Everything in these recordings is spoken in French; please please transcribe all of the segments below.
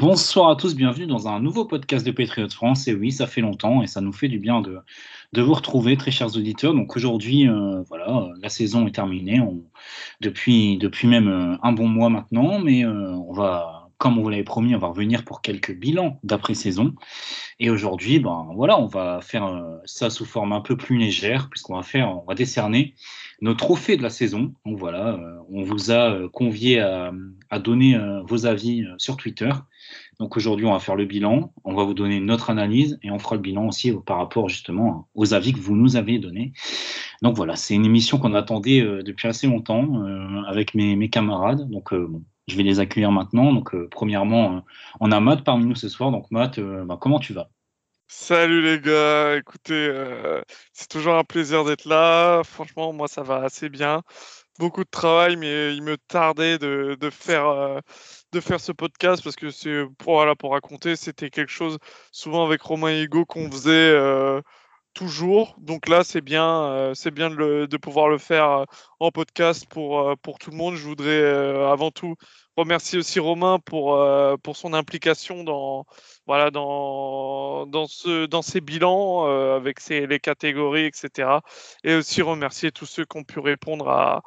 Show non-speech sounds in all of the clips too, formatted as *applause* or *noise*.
Bonsoir à tous, bienvenue dans un nouveau podcast de Patriot France. Et oui, ça fait longtemps et ça nous fait du bien de, vous retrouver, très chers auditeurs. Donc aujourd'hui, euh, voilà, la saison est terminée depuis, depuis même euh, un bon mois maintenant, mais euh, on va, comme on vous l'avait promis, on va revenir pour quelques bilans d'après-saison. Et aujourd'hui, ben voilà, on va faire ça sous forme un peu plus légère, puisqu'on va faire, on va décerner nos trophées de la saison. Donc voilà, on vous a convié à donner vos avis sur Twitter. Donc aujourd'hui, on va faire le bilan, on va vous donner notre analyse et on fera le bilan aussi par rapport justement aux avis que vous nous avez donnés. Donc voilà, c'est une émission qu'on attendait euh, depuis assez longtemps euh, avec mes, camarades. Donc euh, je vais les accueillir maintenant. Donc premièrement, on a Matt parmi nous ce soir. Donc Matt, bah, comment tu vas? Salut les gars, écoutez, c'est toujours un plaisir d'être là. Franchement, moi ça va assez bien. Beaucoup de travail, mais il me tardait de, de faire de faire ce podcast parce que c'est pour, voilà, pour raconter, c'était quelque chose souvent avec Romain et Hugo qu'on faisait euh, toujours. Donc là, c'est bien, euh, c'est bien de, de, pouvoir le faire euh, en podcast pour, pour tout le monde. Je voudrais avant tout remercier aussi Romain pour, pour son implication dans, voilà, dans, dans, ce, dans ces bilans euh, avec les catégories, etc. Et aussi remercier tous ceux qui ont pu répondre à,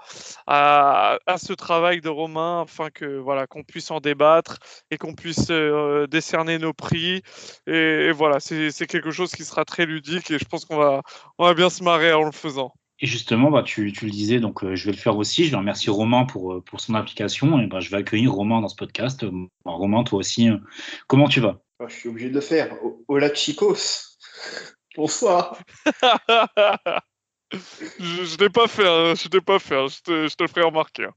à, ce travail de Romain afin que voilà qu'on puisse en débattre et qu'on puisse euh, décerner nos prix. Et, voilà, c'est quelque chose qui sera très ludique et je pense qu'on va, on va bien se marrer en le faisant. Et justement, bah, tu, tu, le disais, donc euh, je vais le faire aussi. Je vais remercier Romain pour, pour son implication et bah, je vais accueillir Romain dans ce podcast. Romain, toi aussi, comment tu vas? Ah, je suis obligé de le faire. Hola chicos. Bonsoir. *laughs* je ne l'ai pas fait, hein. je l'ai pas fait, hein. je, te, je, te, le ferai remarquer. Hein.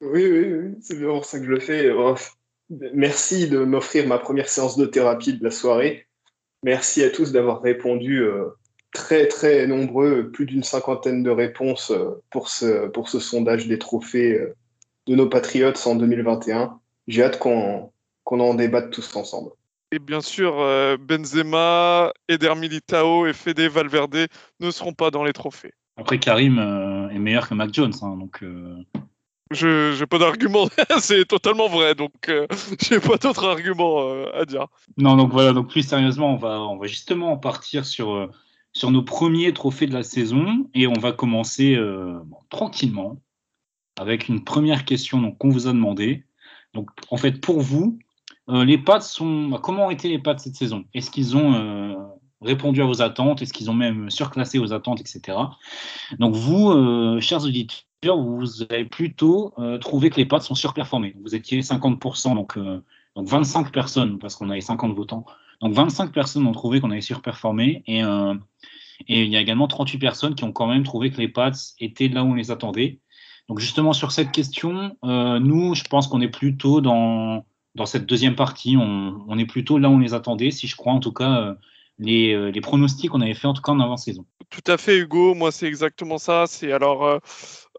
Oui, oui, oui. c'est bien pour ça que je le fais. Oh, merci de m'offrir ma première séance de thérapie de la soirée. Merci à tous d'avoir répondu euh, très, très nombreux, plus d'une cinquantaine de réponses euh, pour, ce, pour ce sondage des trophées euh, de nos Patriotes en 2021. J'ai hâte qu'on en débatte tous ensemble. Et bien sûr, euh, Benzema, Eder Militao et Fede Valverde ne seront pas dans les trophées. Après, Karim est meilleur que Mac Jones, hein, donc. Euh... Je n'ai pas d'argument, *laughs* c'est totalement vrai, donc euh, *laughs* j'ai pas d'autre argument à dire. Non, donc voilà, donc plus sérieusement, on va, on va justement partir sur, sur nos premiers trophées de la saison et on va commencer tranquillement avec une première question qu'on vous a demandé. Donc en fait, pour vous, euh, les Pats sont. Bah, comment ont été les Pats cette saison? Est-ce qu'ils ont euh, répondu à vos attentes? Est-ce qu'ils ont même surclassé vos attentes, etc. Donc vous, euh, chers auditeurs, vous avez plutôt trouvé que les Pats sont surperformés. Vous étiez 50%, donc, donc 25 personnes, parce qu'on avait 50 votants. Donc 25 personnes ont trouvé qu'on avait surperformé et, et il y a également 38 personnes qui ont quand même trouvé que les Pats étaient là où on les attendait. Donc justement sur cette question, nous, je pense qu'on est plutôt dans dans cette deuxième partie, on, est plutôt là où on les attendait, si je crois en tout cas euh, les, euh, les, pronostics qu'on avait fait en tout cas en avant-saison. Tout à fait, Hugo. Moi, c'est exactement ça. C'est alors.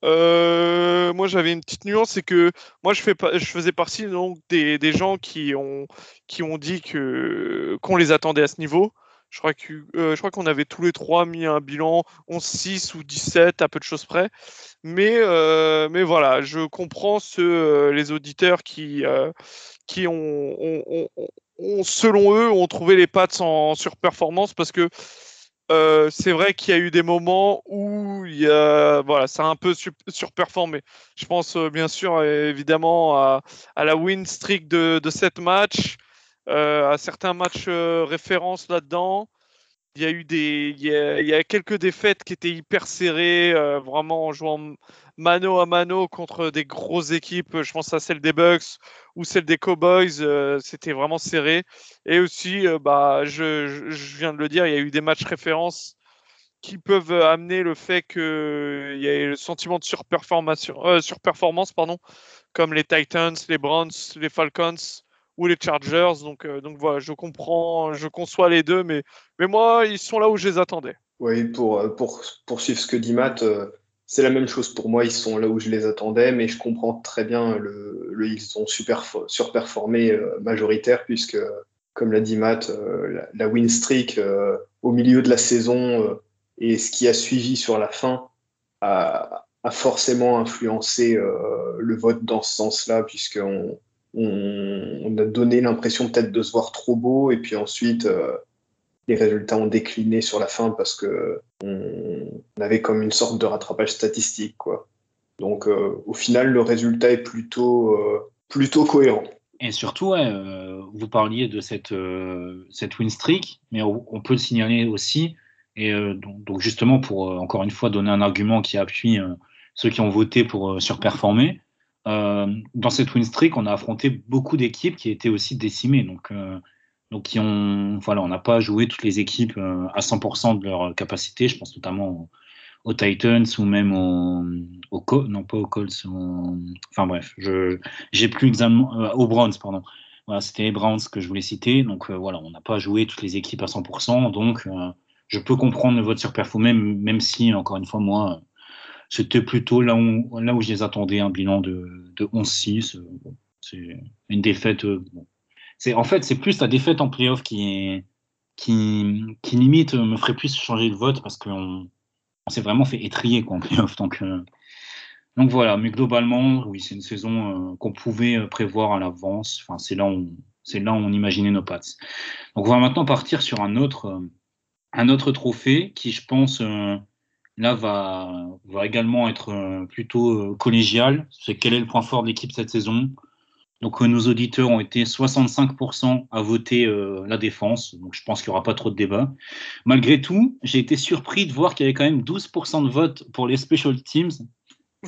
Euh, moi, j'avais une petite nuance, c'est que moi, je, fais je faisais partie donc des, gens qui ont, dit qu'on les attendait à ce niveau. Je crois que je crois qu'on avait tous les trois mis un bilan 11-6 ou 17 à peu de choses près. Mais, mais voilà, je comprends les auditeurs qui, selon eux, ont trouvé les pattes en surperformance parce que euh, c'est vrai qu'il y a eu des moments où il y a, voilà, ça a un peu surperformé. Je pense euh, bien sûr évidemment à, la win streak de, de 7 matchs, euh, à certains matchs références là-dedans. Il y a eu des, il y a, quelques défaites qui étaient hyper serrées, vraiment en jouant mano à mano contre des grosses équipes. Je pense à celle des Bucks ou celle des Cowboys. Euh, c'était vraiment serré. Et aussi, euh, bah, je, viens de le dire, il y a eu des matchs références qui peuvent amener le fait qu'il y ait le sentiment de surperformation, euh, surperformance, pardon, comme les Titans, les Browns, les Falcons ou les Chargers. Donc, euh, donc voilà, je comprends, je conçois les deux, mais, mais moi, ils sont là où je les attendais. Oui, pour, pour poursuivre ce que dit Matt, c'est la même chose pour moi. Ils sont là où je les attendais, mais je comprends très bien le, ils ont super surperformé euh, majoritaire puisque, comme l'a dit Matt, euh, la, win streak euh, au milieu de la saison et ce qui a suivi sur la fin a, a forcément influencé le vote dans ce sens-là, puisqu'on on, a donné l'impression peut-être de se voir trop beau, et puis ensuite les résultats ont décliné sur la fin parce que on, avait comme une sorte de rattrapage statistique, quoi. Donc, euh, au final, le résultat est plutôt, euh, plutôt cohérent. Et surtout, euh, vous parliez de cette, cette win streak, mais on, peut le signaler aussi, et donc, justement pour encore une fois donner un argument qui appuie ceux qui ont voté pour surperformer. Dans cette win streak, on a affronté beaucoup d'équipes qui étaient aussi décimées. Donc, donc, qui ont, voilà, on n'a pas joué toutes les équipes euh, à 100% de leur capacité. Je pense notamment aux, Titans ou même aux, non pas aux Colts, enfin bref, j'ai plus euh, aux Browns, pardon. Voilà, c'était les Browns que je voulais citer. Donc euh, voilà, on n'a pas joué toutes les équipes à 100%. Donc je peux comprendre le vote sur Perfo, même, même si encore une fois moi, c'était plutôt là où là où je les attendais, un bilan de, de 11-6. c'est une défaite. C'est en fait c'est plus la défaite en playoff qui qui, limite me ferait plus changer de vote parce qu'on on, s'est vraiment fait étrier quoi, en playoff. Donc, euh, donc voilà, mais globalement, oui, c'est une saison euh, qu'on pouvait euh, prévoir à l'avance. Enfin, c'est là où c'est là où on imaginait nos pattes. Donc on va maintenant partir sur un autre un autre trophée qui, je pense, là va, va également être plutôt collégial. C'est quel est le point fort de l'équipe cette saison? Donc euh, nos auditeurs ont été 65% à voter euh, la défense, donc je pense qu'il n'y aura pas trop de débat. Malgré tout, j'ai été surpris de voir qu'il y avait quand même 12% de vote pour les special teams.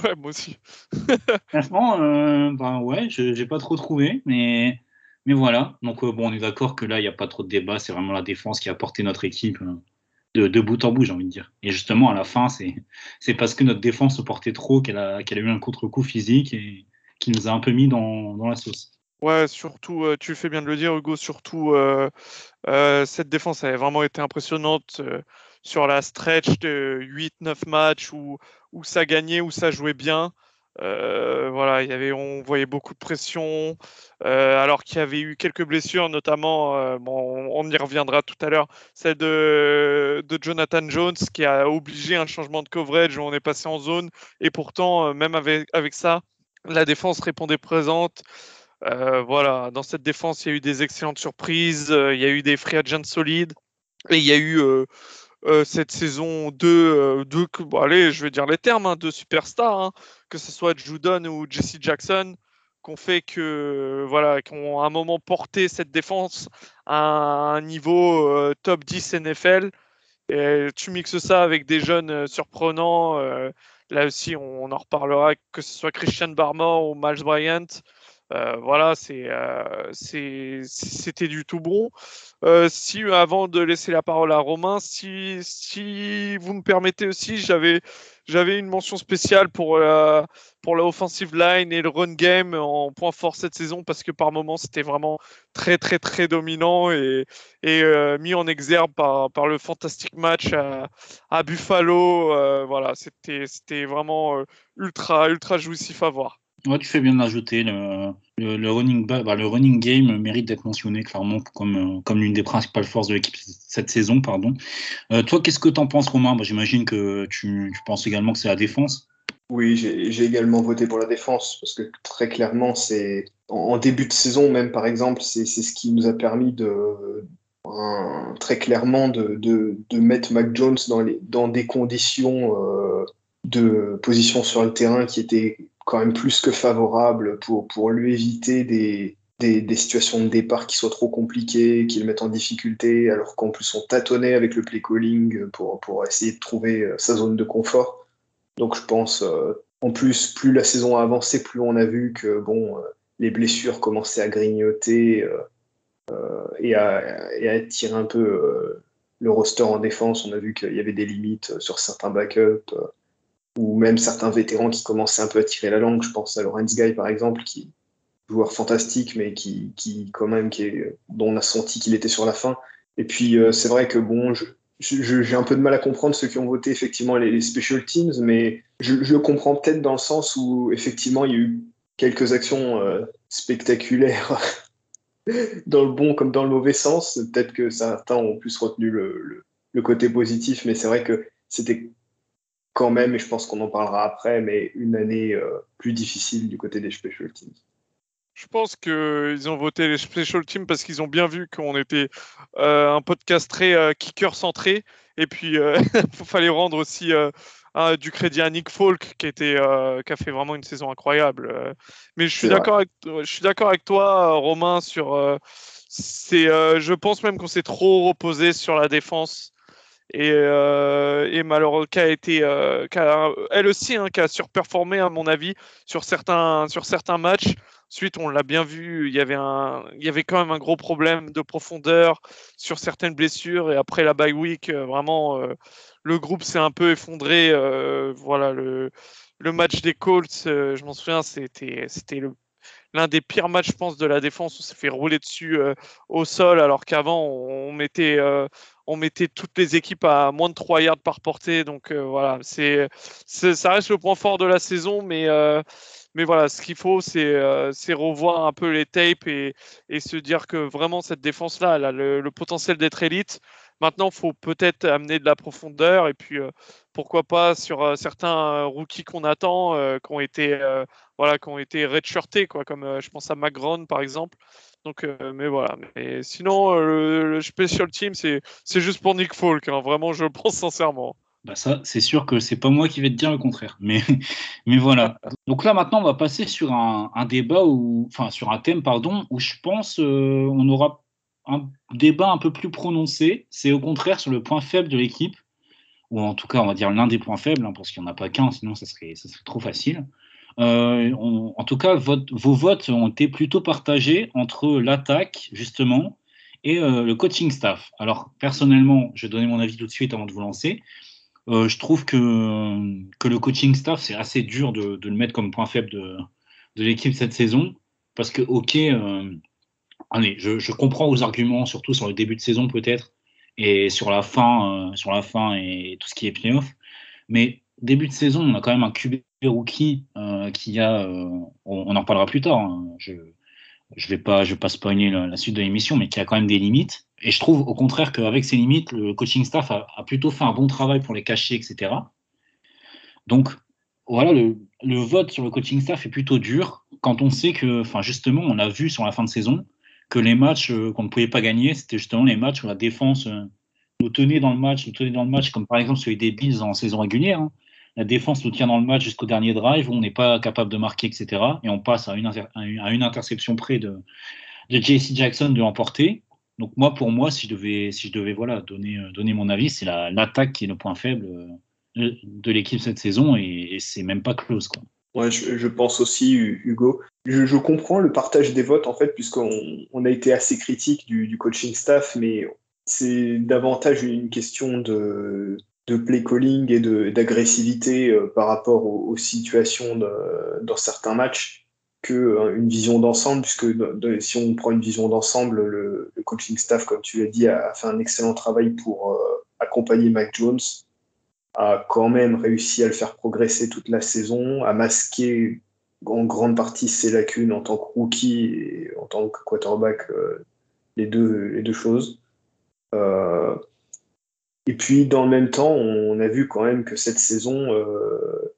Ouais, moi aussi. *laughs* Franchement, euh, ben ouais, je n'ai pas trop trouvé, mais, mais voilà. Donc bon, on est d'accord que là, il n'y a pas trop de débat, c'est vraiment la défense qui a porté notre équipe de, bout en bout, j'ai envie de dire. Et justement, à la fin, c'est parce que notre défense se portait trop qu'elle a, eu un contre-coup physique et qui nous a un peu mis dans, dans la sauce. Ouais, surtout, euh, tu fais bien de le dire, Hugo, surtout, euh, euh, cette défense avait vraiment été impressionnante sur la stretch de 8-9 matchs où, où ça gagnait, où ça jouait bien. Voilà, il y avait, on voyait beaucoup de pression, alors qu'il y avait eu quelques blessures, notamment, bon, on y reviendra tout à l'heure, celle de, Jonathan Jones qui a obligé un changement de coverage où on est passé en zone, et pourtant, même avec, avec ça, la défense répondait présente. Euh, voilà, dans cette défense, il y a eu des excellentes surprises, euh, il y a eu des free agents solides, et il y a eu euh, cette saison deux, deux allez, je vais dire les termes, hein, deux superstars, hein, que ce soit Judon ou Jesse Jackson, qu'on fait que, voilà, ont à un moment porté cette défense à un niveau top 10 NFL. Tu mixes ça avec des jeunes surprenants Là aussi, on, en reparlera, que ce soit Christian Barmore ou Miles Bryant. Euh, voilà, euh, c'était du tout bon. Euh, si avant de laisser la parole à Romain, si, vous me permettez aussi, j'avais une mention spéciale pour la, offensive line et le run game en point fort cette saison parce que par moments c'était vraiment très très très dominant et, mis en exergue par, par le fantastique match à, à Buffalo. voilà, c'était vraiment ultra ultra jouissif à voir. Ouais, tu fais bien d'ajouter le, le, running bah, le running game mérite d'être mentionné clairement comme, euh, comme l'une des principales forces de l'équipe cette saison. Pardon. Euh, toi, qu'est-ce que tu en penses, Romain? J'imagine que tu, tu, penses également que c'est la défense. Oui, j'ai également voté pour la défense parce que très clairement, c'est en, début de saison même, par exemple, c'est ce qui nous a permis de très clairement de, de, de, mettre Mac Jones dans, les, dans des conditions euh, de position sur le terrain qui étaient quand même plus que favorable pour, pour lui éviter des, des, situations de départ qui soient trop compliquées, qui le mettent en difficulté, alors qu'en plus on tâtonnait avec le play calling pour, pour essayer de trouver euh, sa zone de confort. Donc je pense, euh, en plus, plus la saison a avancé, plus on a vu que bon, euh, les blessures commençaient à grignoter et, à, et, à, tirer un peu le roster en défense. On a vu qu'il y avait des limites sur certains backups ou même certains vétérans qui commençaient un peu à tirer la langue. Je pense à Lorenz Guy, par exemple, qui joueur fantastique, mais qui, qui quand même, est, dont on a senti qu'il était sur la fin. Et puis, c'est vrai que bon, j'ai un peu de mal à comprendre ceux qui ont voté effectivement les, special teams, mais je, le comprends peut-être dans le sens où effectivement il y a eu quelques actions spectaculaires *laughs* dans le bon comme dans le mauvais sens. Peut-être que certains ont plus retenu le, le, côté positif, mais c'est vrai que c'était quand même, et je pense qu'on en parlera après, mais une année euh, plus difficile du côté des special teams. Je pense qu'ils ont voté les special teams parce qu'ils ont bien vu qu'on était euh, un podcast très euh, kicker centré. Et puis, *laughs* il fallait rendre aussi du crédit à Nick Falk qui, était, qui a fait vraiment une saison incroyable. mais je suis d'accord avec, je suis d'accord avec toi, Romain, sur. c'est, je pense même qu'on s'est trop reposé sur la défense et, euh, et malheureusement qui a été euh, elle aussi hein, qui a surperformé à mon avis sur certains sur certains matchs ensuite on l'a bien vu il y avait un il y avait quand même un gros problème de profondeur sur certaines blessures et après la bye week euh, vraiment le groupe s'est un peu effondré voilà le le match des Colts je m'en souviens c'était le l'un des pires matchs, je pense, de la défense. On s'est fait rouler dessus au sol, alors qu'avant, on, mettait, on mettait toutes les équipes à moins de 3 yards par portée. Donc euh, voilà, c'est, ça reste le point fort de la saison, mais, euh, mais voilà, ce qu'il faut, c'est, euh, revoir un peu les tapes et, se dire que vraiment cette défense-là, elle a le, potentiel d'être élite. Maintenant, il faut peut-être amener de la profondeur et puis pourquoi pas sur certains rookies qu'on attend, qui ont été voilà, qui été redshirtés, quoi, comme je pense à McGron par exemple. Donc, euh, mais voilà. Mais sinon, euh, le, special team, c'est juste pour Nick Folk. Hein. Vraiment, je le pense sincèrement. Bah ça, c'est sûr que c'est pas moi qui vais te dire le contraire. Mais, *laughs* mais voilà. Donc là, maintenant, on va passer sur un, un débat ou, enfin, sur un thème, pardon, où je pense euh, on aura un débat un peu plus prononcé. C'est au contraire sur le point faible de l'équipe, ou en tout cas, on va dire l'un des points faibles, hein, parce qu'il n'y en a pas qu'un, sinon ça serait, ça serait trop facile. Euh, en tout cas, vos votes ont été plutôt partagés entre l'attaque, justement, et euh, le coaching staff. Alors, personnellement, je vais donner mon avis tout de suite avant de vous lancer. Euh, je trouve que, que le coaching staff, c'est assez dur de, le mettre comme point faible de, de l'équipe cette saison. Parce que, ok, allez, je, comprends vos arguments, surtout sur le début de saison peut-être, et sur la fin, sur la fin et tout ce qui est playoff. Mais début de saison, on a quand même un QB rookie euh, qui a, euh, on, en reparlera plus tard. Hein. je je vais pas, je vais spoiler la, suite de l'émission, mais qui a quand même des limites. Et je trouve au contraire qu'avec ces limites, le coaching staff a, plutôt fait un bon travail pour les cacher, etc. Donc voilà, le, le, vote sur le coaching staff est plutôt dur quand on sait que, enfin justement, on a vu sur la fin de saison que les matchs euh, qu'on ne pouvait pas gagner, c'était justement les matchs où la défense nous tenait dans le match, nous tenait dans le match, comme par exemple celui des Bills en saison régulière. Hein la défense nous tient dans le match jusqu'au dernier drive, où on n'est pas capable de marquer, etc. Et on passe à une, interception près de, de JC Jackson de l'emporter. Donc moi, pour moi, si je devais, si je devais voilà, donner, euh, donner mon avis, c'est l'attaque qui est le point faible euh, de l'équipe cette saison, et, c'est même pas close. Quoi. Ouais, je, pense aussi, Hugo. Je, comprends le partage des votes, en fait, puisqu'on on a été assez critique du coaching staff, mais c'est davantage une question de, de play calling et d'agressivité euh, par rapport aux, situations dans certains matchs qu'une euh, une vision d'ensemble, puisque si on prend une vision d'ensemble, le, coaching staff, comme tu l'as dit, a, fait un excellent travail pour euh, accompagner Mike Jones, a quand même réussi à le faire progresser toute la saison, à masquer en grande partie ses lacunes en tant que rookie et en tant que quarterback, les, deux, les deux choses. Et puis, dans le même temps, on a vu quand même que cette saison, euh,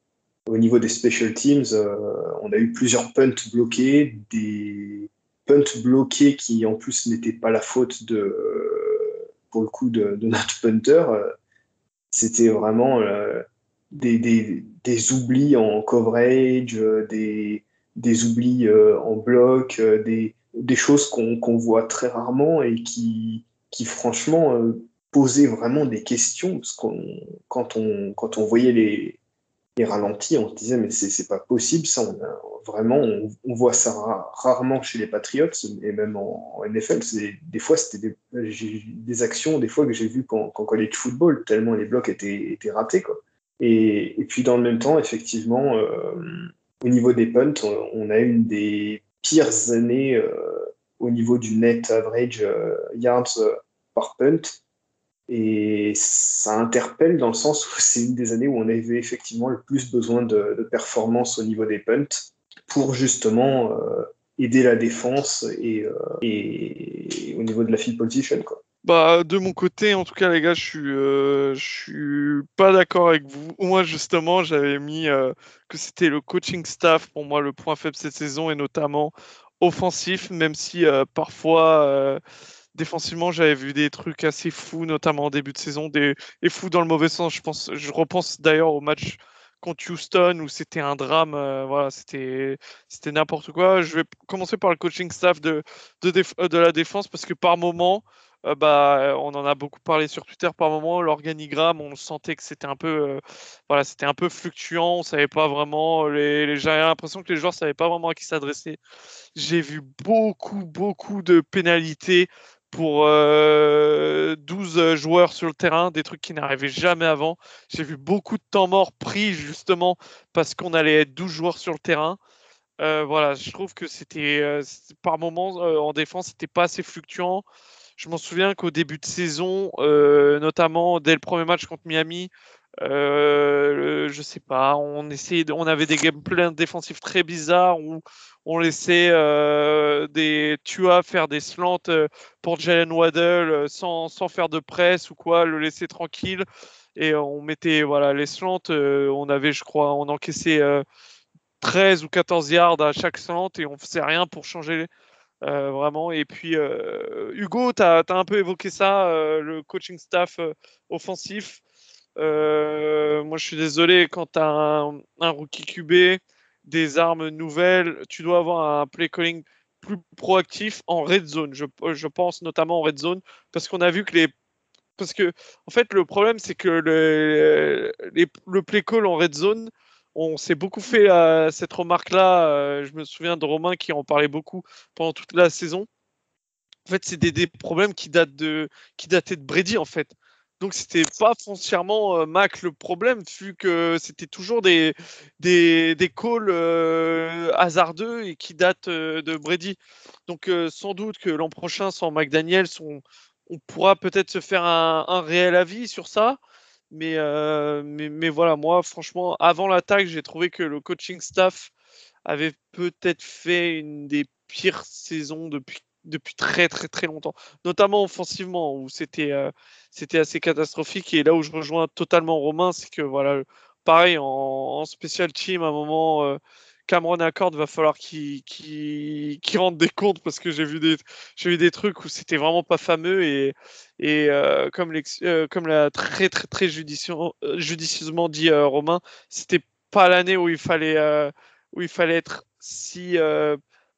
au niveau des special teams, euh, on a eu plusieurs punts bloqués, des punts bloqués qui, en plus, n'étaient pas la faute de, pour le coup, de, notre punter. C'était vraiment euh, des, des, des, oublis en coverage, des, des oublis en bloc, des, des choses qu'on voit très rarement et qui, qui franchement, poser vraiment des questions, parce qu'on, quand, on, quand on voyait les, ralentis, on se disait, mais c'est pas possible, ça, on vraiment, on, voit ça rarement chez les Patriots, et même en, NFL. Des, fois, c'était des, actions, des fois, que j'ai vues qu'en college football, tellement les blocs étaient, étaient ratés, quoi. Et, puis, dans le même temps, effectivement, euh, au niveau des punts, on, a une des pires années euh, au niveau du net average euh, yards par punt. Et ça interpelle dans le sens où *laughs* c'est une des années où on avait effectivement le plus besoin de, performance au niveau des punts pour justement euh, aider la défense et, euh, et, au niveau de la field position. Quoi. Bah, de mon côté, en tout cas, les gars, je suis, euh, je suis pas d'accord avec vous. Moi, justement, j'avais mis que c'était le coaching staff pour moi le point faible cette saison et notamment offensif, même si parfois défensivement, j'avais vu des trucs assez fous, notamment en début de saison, des et fous dans le mauvais sens. Je pense, je repense d'ailleurs au match contre Houston où c'était un drame. Euh, voilà, c'était n'importe quoi. Je vais commencer par le coaching staff de de, euh, de la défense parce que par moment, euh, bah, on en a beaucoup parlé sur Twitter. Par moment, l'organigramme, on sentait que c'était un peu voilà, un peu fluctuant. On savait pas vraiment. Les, j'avais l'impression que les joueurs savaient pas vraiment à qui s'adresser. J'ai vu beaucoup beaucoup de pénalités pour 12 euh, joueurs sur le terrain, des trucs qui n'arrivaient jamais avant. J'ai vu beaucoup de temps mort pris justement parce qu'on allait être 12 joueurs sur le terrain. Euh, voilà, je trouve que c'était euh, par moments en défense, c'était pas assez fluctuant. Je m'en souviens qu'au début de saison, notamment dès le premier match contre Miami, euh, je sais pas, on essayait, on avait des gameplays défensifs très bizarres où on laissait euh, des Tua faire des slants euh, pour Jalen Waddell euh, sans, sans, faire de presse ou quoi, le laisser tranquille. Et on mettait voilà, les slants, on avait, je crois, on encaissait 13 ou 14 yards à chaque slant et on faisait rien pour changer vraiment. Et puis, Hugo, tu as, un peu évoqué ça, le coaching staff offensif. Moi, je suis désolé, quand tu as un, rookie QB, des armes nouvelles, tu dois avoir un play calling plus proactif en red zone. Je, pense notamment en red zone parce qu'on a vu que les parce que en fait le problème c'est que le, le play call en red zone on s'est beaucoup fait cette remarque là euh, je me souviens de Romain qui en parlait beaucoup pendant toute la saison en fait c'est des, des, problèmes qui datent de qui dataient de Brady en fait donc c'était pas foncièrement euh, Mac le problème, vu que c'était toujours des, des, des calls euh, hasardeux et qui datent euh, de Brady. Donc sans doute que l'an prochain, sans McDaniels, on, on pourra peut-être se faire un, un, réel avis sur ça. Mais, mais, mais, voilà, moi franchement, avant l'attaque, j'ai trouvé que le coaching staff avait peut-être fait une des pires saisons depuis depuis très très très longtemps, notamment offensivement où c'était euh, c'était assez catastrophique. Et là où je rejoins totalement Romain, c'est que voilà, pareil en, en, special team à un moment euh, Cameron Accord va falloir qu'il qu rentre des comptes parce que j'ai vu des j'ai vu des trucs où c'était vraiment pas fameux. Et et euh, comme euh, comme l'a très très très judicieusement dit Romain, c'était pas l'année où il fallait où il fallait être si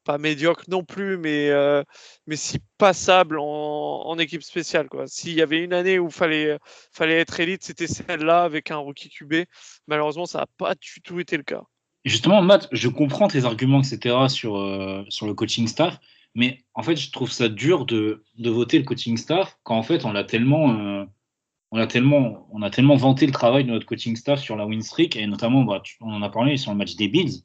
pas médiocre non plus, mais, euh, mais si passable en, équipe spéciale. S'il y avait une année où il fallait, fallait être élite, c'était celle-là avec un rookie QB. Malheureusement, ça n'a pas du tout été le cas. Justement, Matt, je comprends tes arguments, etc., sur, euh, sur le coaching staff, mais en fait, je trouve ça dur de, de voter le coaching staff quand en fait, on a tellement. Euh, on a, tellement, on a tellement vanté le travail de notre coaching staff sur la win streak, et notamment, bah, on en a parlé sur le match des Bills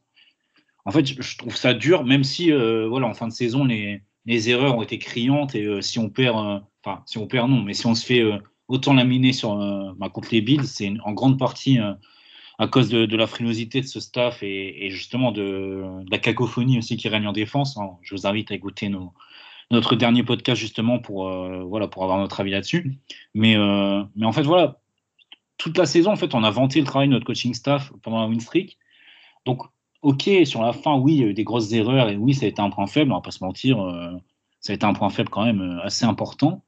en fait, je trouve ça dur, même si, euh, voilà, en fin de saison, les, les, erreurs ont été criantes et euh, si on perd, euh, enfin, si on perd, non, mais si on se fait autant laminer sur, bah, contre les Bills, c'est en grande partie à cause de, la frilosité de ce staff et, justement de, la cacophonie aussi qui règne en défense. Hein. Je vous invite à écouter notre dernier podcast justement pour, voilà, pour avoir notre avis là-dessus. Mais, mais en fait, voilà, toute la saison, en fait, on a vanté le travail de notre coaching staff pendant la win streak. Donc, ok, sur la fin, oui, il y a eu des grosses erreurs et oui, ça a été un point faible, on va pas se mentir, euh, ça a été un point faible quand même euh, assez important.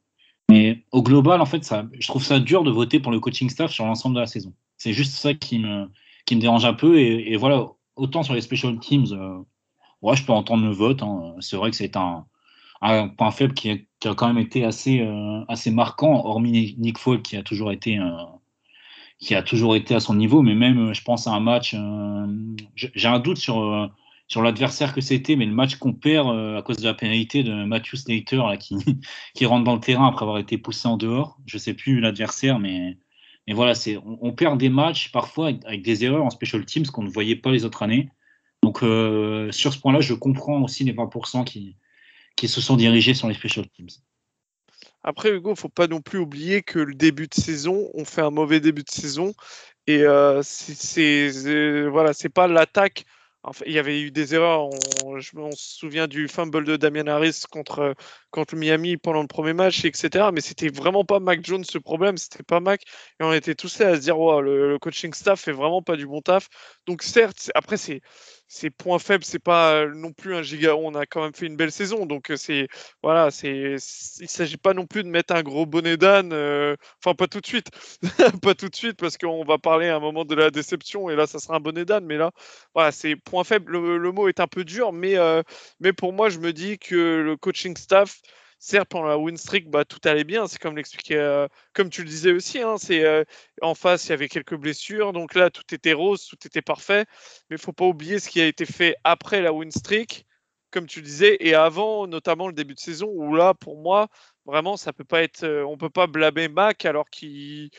Mais au global, en fait, ça, je trouve ça dur de voter pour le coaching staff sur l'ensemble de la saison. C'est juste ça qui me, dérange un peu. Et, voilà, autant sur les special teams, euh, ouais, je peux entendre le vote. Hein. C'est vrai que c'est un, point faible qui a, quand même été assez, assez marquant, hormis Nick Fall qui a toujours été qui a toujours été à son niveau, mais même, je pense à un match, j'ai un doute sur, sur l'adversaire que c'était, mais le match qu'on perd à cause de la pénalité de Matthew Slater qui, *laughs* qui rentre dans le terrain après avoir été poussé en dehors. Je sais plus l'adversaire, mais, mais voilà, c'est, on, perd des matchs parfois avec, des erreurs en special teams qu'on ne voyait pas les autres années. Donc sur ce point-là, je comprends aussi les 20% qui, qui se sont dirigés sur les special teams. Après, Hugo, faut pas non plus oublier que le début de saison, on fait un mauvais début de saison. Et euh, c'est voilà, c'est pas l'attaque. Enfin, il y avait eu des erreurs. On, je me souviens du fumble de Damian Harris contre, contre Miami pendant le premier match, etc. Mais c'était vraiment pas Mac Jones ce problème. C'était pas Mac. Et on était tous là à se dire, wow, le, le coaching staff fait vraiment pas du bon taf. Donc certes, après c'est ses points faibles, c'est pas non plus un giga. On a quand même fait une belle saison, donc c'est voilà, c'est il s'agit pas non plus de mettre un gros bonnet d'âne. enfin, pas tout de suite, *laughs* pas tout de suite, parce qu'on va parler à un moment de la déception et là, ça sera un bonnet d'âne. Mais là, voilà, c'est point faible. Le, mot est un peu dur, mais mais pour moi, je me dis que le coaching staff certes, pendant la win streak, bah, tout allait bien. C'est comme euh, comme tu le disais aussi. Hein, c'est euh, en face, il y avait quelques blessures, donc là, tout était rose, tout était parfait. Mais il faut pas oublier ce qui a été fait après la win streak, comme tu disais, et avant, notamment le début de saison, où là, pour moi, vraiment, ça peut pas être, euh, on peut pas blâmer Mac alors qu'il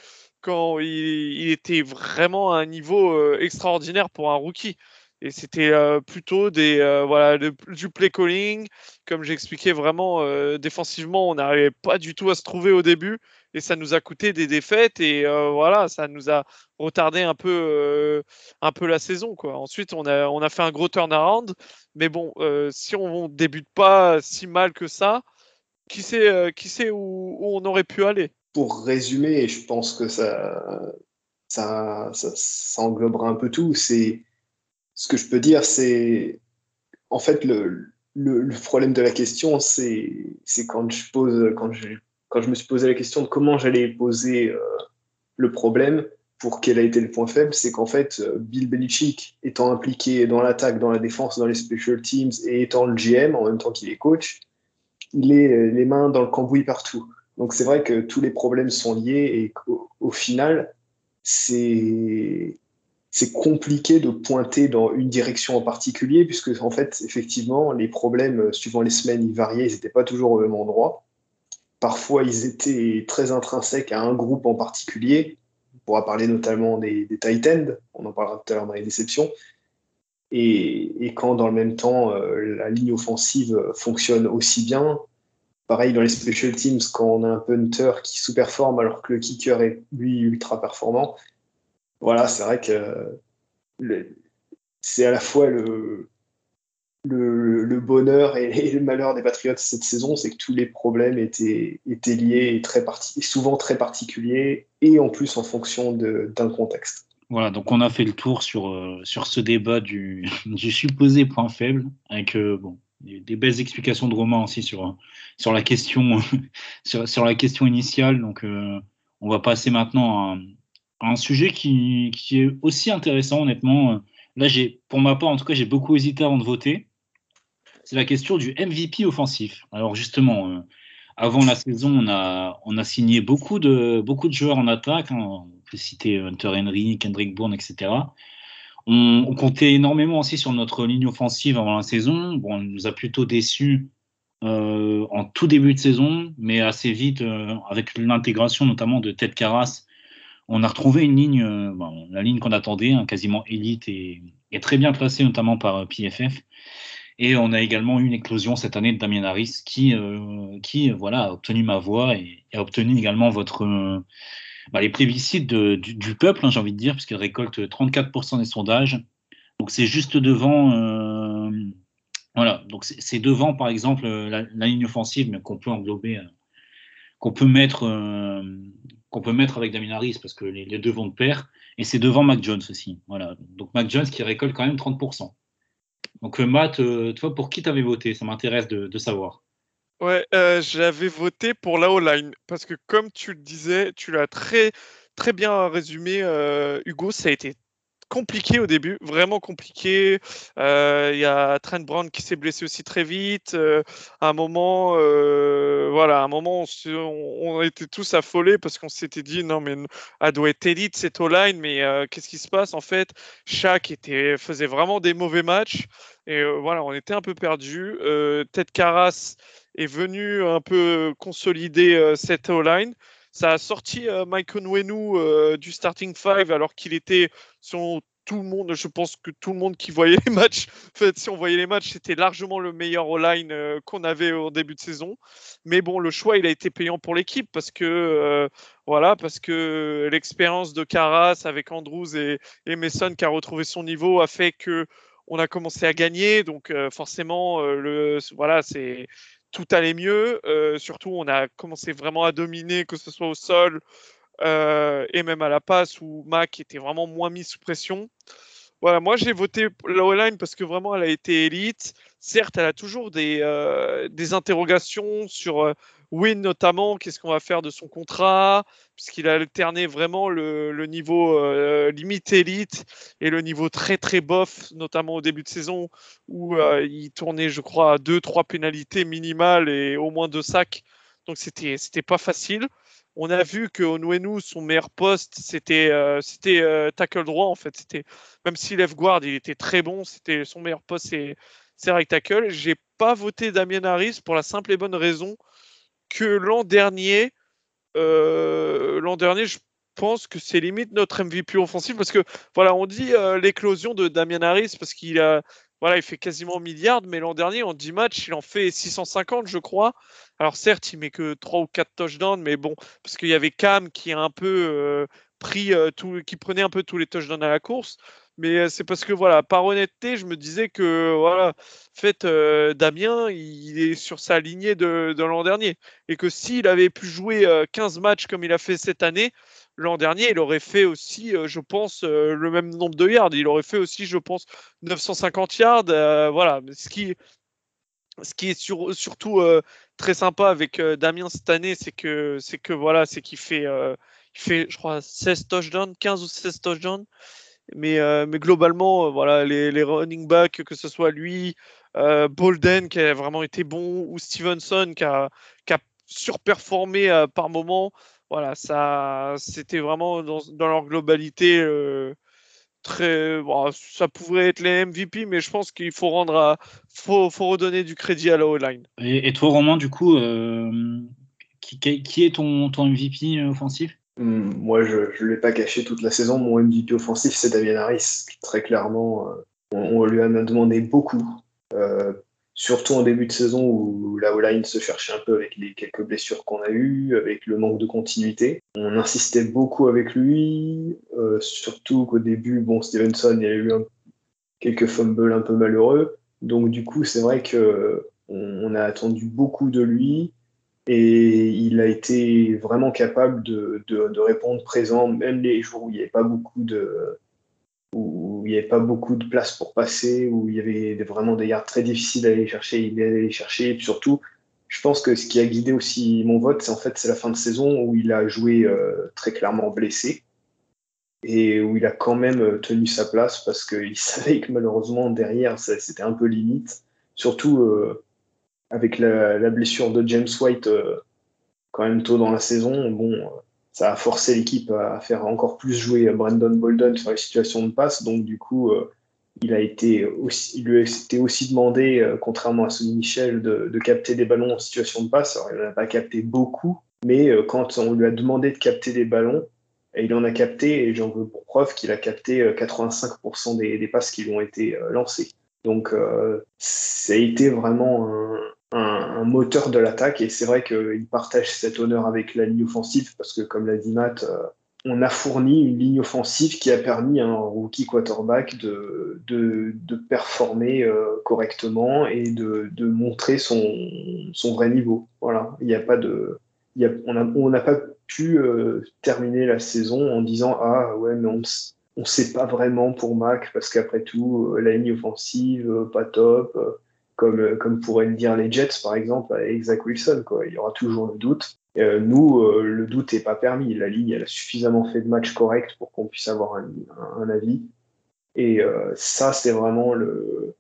quand il, était vraiment à un niveau extraordinaire pour un rookie. Et c'était plutôt des, voilà, du play calling. Comme j'expliquais vraiment, défensivement, on n'arrivait pas du tout à se trouver au début. Et ça nous a coûté des défaites. Et voilà, ça nous a retardé un peu, un peu la saison. Quoi. Ensuite, on a, on a fait un gros turnaround. Mais bon, si on ne débute pas si mal que ça, qui sait, qui sait où, où on aurait pu aller? Pour résumer, je pense que ça, ça, ça, ça englobera un peu tout. C'est ce que je peux dire, c'est en fait le, problème de la question, c'est quand je pose, quand je, me suis posé la question de comment j'allais poser euh, le problème pour quel a été le point faible, c'est qu'en fait, euh, Bill Belichick étant impliqué dans l'attaque, dans la défense, dans les special teams et étant le GM en même temps qu'il est coach, il est euh, les mains dans le cambouis partout. Donc c'est vrai que tous les problèmes sont liés et au final, c'est c'est compliqué de pointer dans une direction en particulier, puisque en fait, effectivement, les problèmes, euh, suivant les semaines, ils variaient, ils n'étaient pas toujours au même endroit. Parfois, ils étaient très intrinsèques à un groupe en particulier. On pourra parler notamment des, des tight ends, on en parlera tout à l'heure dans les déceptions. Et, et, quand dans le même temps, euh, la ligne offensive fonctionne aussi bien, pareil dans les special teams, quand on a un punter qui sous-performe alors que le kicker est lui ultra performant, voilà, c'est vrai que c'est à la fois le, le, bonheur et, le malheur des Patriots cette saison, c'est que tous les problèmes étaient, étaient liés et, très souvent très particuliers, et en plus en fonction d'un contexte. Voilà, donc on a fait le tour sur, euh, sur ce débat du, *laughs* du, supposé point faible, avec euh, bon, des, belles explications de Romain aussi sur, sur, la, question, *laughs* sur, la question initiale. Donc euh, on va passer maintenant à, un sujet qui, qui, est aussi intéressant, honnêtement. Là, j'ai, pour ma part, en tout cas, j'ai beaucoup hésité avant de voter. C'est la question du MVP offensif. Alors, justement, euh, avant la saison, on a, on a signé beaucoup de, beaucoup de joueurs en attaque. Hein. On peut citer Hunter Henry, Kendrick Bourne, etc. On, comptait énormément aussi sur notre ligne offensive avant la saison. Bon, on nous a plutôt déçus euh, en tout début de saison, mais assez vite, euh, avec l'intégration notamment de Ted Carras on a retrouvé une ligne, euh, la ligne qu'on attendait, hein, quasiment élite et, très bien placée, notamment par euh, PFF. Et on a également eu une éclosion cette année de Damien Harris qui, euh, voilà, a obtenu ma voix et, a obtenu également votre, bah, les plébiscites du, peuple, hein, j'ai envie de dire, puisqu'il récolte 34% des sondages. Donc c'est juste devant, voilà, donc c'est devant par exemple la, ligne offensive, mais qu'on peut englober, qu'on peut mettre qu'on peut mettre avec Damien Harris parce que les, deux vont de pair. Et c'est devant Mac Jones aussi. Voilà. Donc Mac Jones qui récolte quand même 30%. Donc euh, Matt, euh, toi, pour qui t'avais voté? Ça m'intéresse de, savoir. Ouais, euh, j'avais voté pour la O-line parce que comme tu le disais, tu l'as très très bien résumé, Hugo. Ça a été compliqué au début, vraiment compliqué. Il y a Trent Brown qui s'est blessé aussi très vite. à un moment, voilà, à un moment, on, était tous affolés parce qu'on s'était dit non mais elle doit être élite cette O-line, mais qu'est-ce qui se passe? En fait Shaq était faisait vraiment des mauvais matchs et voilà, on était un peu perdus. Ted Carras est venu un peu consolider cette O-line. Ça a sorti euh, Mike Onwenu euh, du starting five alors qu'il était sur tout le monde, je pense que tout le monde qui voyait les matchs, *laughs* en fait, si on voyait les matchs, c'était largement le meilleur all-line euh, qu'on avait au début de saison. Mais bon, le choix, il a été payant pour l'équipe parce que voilà, parce que l'expérience de Carras avec Andrews et, et, Mason qui a retrouvé son niveau a fait que on a commencé à gagner. Donc forcément, le voilà, c'est tout allait mieux. Euh, surtout, on a commencé vraiment à dominer, que ce soit au sol euh, et même à la passe, où Mac était vraiment moins mis sous pression. Voilà, moi j'ai voté la O-line parce que vraiment elle a été élite. Certes, elle a toujours des, euh, des interrogations sur Win notamment, qu'est-ce qu'on va faire de son contrat, puisqu'il a alterné vraiment le, niveau euh, limite élite et le niveau très très bof, notamment au début de saison où euh, il tournait, je crois, à 2-3 pénalités minimales et au moins deux sacs. Donc c'était c'était pas facile. On a vu que Onwenu, son meilleur poste, c'était euh, c'était tackle droit en fait. C'était même si left guard, il était très bon. C'était son meilleur poste, c'est c'est right tackle. J'ai pas voté Damien Harris pour la simple et bonne raison que l'an dernier, euh, l'an dernier, je pense que c'est limite notre MVP offensif parce que voilà, on dit euh, l'éclosion de Damien Harris parce qu'il a voilà, il fait quasiment milliard, mais l'an dernier, en 10 matchs, il en fait 650, je crois. Alors certes, il met que 3 ou 4 touchdowns, mais bon, parce qu'il y avait Cam qui a un peu euh, pris tout, qui prenait un peu tous les touchdowns à la course mais c'est parce que voilà, par honnêteté, je me disais que voilà, fait Damien, il est sur sa lignée de, l'an dernier et que s'il avait pu jouer 15 matchs comme il a fait cette année, l'an dernier, il aurait fait aussi, je pense, le même nombre de yards. Il aurait fait aussi, je pense, 950 yards. voilà, ce qui, ce qui est surtout très sympa avec Damien cette année, c'est que, c'est que voilà, c'est qu'il fait, il fait, je crois, 16 touchdowns, 15 ou 16 touchdowns. Mais, euh, mais globalement, euh, voilà, les, les, running backs, que ce soit lui, euh, Bolden qui a vraiment été bon, ou Stevenson qui a, qui a surperformé par moment, voilà, ça, c'était vraiment dans, dans, leur globalité très. Bon, ça pourrait être les MVP, mais je pense qu'il faut rendre, à, faut, faut redonner du crédit à la O-line. Et, et, toi, Romain, du coup, qui, qui, est ton, ton MVP offensif? Hmm, moi, je ne l'ai pas caché toute la saison. Mon MVP offensif, c'est Damien Harris. Très clairement, euh, on, lui en a demandé beaucoup. Euh, surtout en début de saison où la O-line se cherchait un peu avec les quelques blessures qu'on a eues, avec le manque de continuité. On insistait beaucoup avec lui, euh, surtout qu'au début, bon, Stevenson, il y a eu quelques fumbles un peu malheureux. Donc du coup, c'est vrai que on, a attendu beaucoup de lui. Et il a été vraiment capable de, de, répondre présent, même les jours où il n'y avait pas beaucoup de où il n'y avait pas beaucoup de place pour passer, où il y avait vraiment des yards très difficiles à aller chercher, il est allé chercher. Et surtout, je pense que ce qui a guidé aussi mon vote, c'est en fait la fin de saison où il a joué euh, très clairement blessé et où il a quand même tenu sa place parce qu'il *laughs* savait que malheureusement derrière c'était un peu limite. Surtout euh, avec la, blessure de James White euh, quand même tôt dans la saison, bon, ça a forcé l'équipe à faire encore plus jouer Brandon Bolden sur les situations de passe. Donc du coup, euh, il a été aussi, il lui a été aussi demandé, euh, contrairement à Sonny Michel, de, capter des ballons en situation de passe. Alors, il n'en a pas capté beaucoup, mais quand on lui a demandé de capter des ballons, il en a capté, et j'en veux pour preuve qu'il a capté 85% des, des, passes qui lui ont été lancées. Donc, ça a été vraiment un, un, moteur de l'attaque et c'est vrai qu'il partage cet honneur avec la ligne offensive parce que comme l'a dit Matt, euh, on a fourni une ligne offensive qui a permis à un rookie quarterback de, de, performer euh, correctement et de, de montrer son, son, vrai niveau. Voilà, il n'y a pas de, y a, on n'a pas pu euh, terminer la saison en disant ah ouais mais on ne sait pas vraiment pour Mac parce qu'après tout la ligne offensive pas top comme, euh, comme pourraient le dire les Jets, par exemple, avec Zach Wilson. Quoi. Il y aura toujours le doute. Euh, nous, euh, le doute n'est pas permis. La ligne, elle a suffisamment fait de matchs corrects pour qu'on puisse avoir un, avis. Et ça, c'est vraiment le,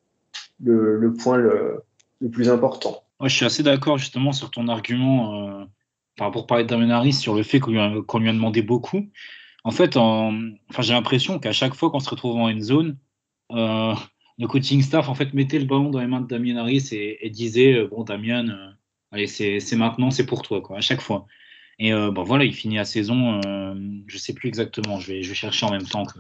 point le, plus important. je suis assez d'accord justement sur ton argument par rapport parler Harris sur le fait qu'on lui, a demandé beaucoup. En fait, enfin, j'ai l'impression qu'à chaque fois qu'on se retrouve en end zone, le coaching staff en fait mettait le ballon dans les mains de Damien Harris et, disait euh, bon Damien, euh, allez c'est maintenant, c'est pour toi quoi, à chaque fois. Et bon voilà, il finit la saison, je sais plus exactement, je vais, je vais chercher en même temps que,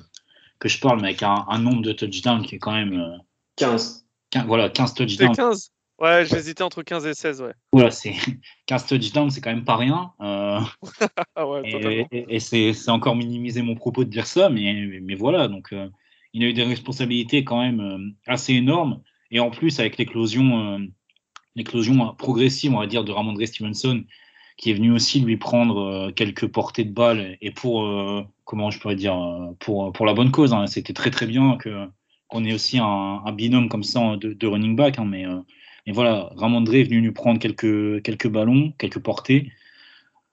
que je parle, mais avec un, nombre de touchdowns qui est quand même 15. Voilà, 15 touchdowns. 15 Ouais, j'hésitais entre 15 et 16, ouais. Voilà, c'est *laughs* 15 touchdowns, c'est quand même pas rien. *laughs* Ouais, et, et, c'est encore minimiser mon propos de dire ça, mais, mais voilà, donc il a eu des responsabilités quand même euh, assez énormes. Et en plus, avec l'éclosion, euh, l'éclosion progressive, on va dire, de Ramondre Stevenson, qui est venu aussi lui prendre euh, quelques portées de balles et pour, comment je pourrais dire, pour, la bonne cause. Hein. C'était très très bien qu'on ait aussi un, binôme comme ça de, running back. Hein. mais, mais voilà, Ramondre est venu lui prendre quelques, quelques ballons, quelques portées.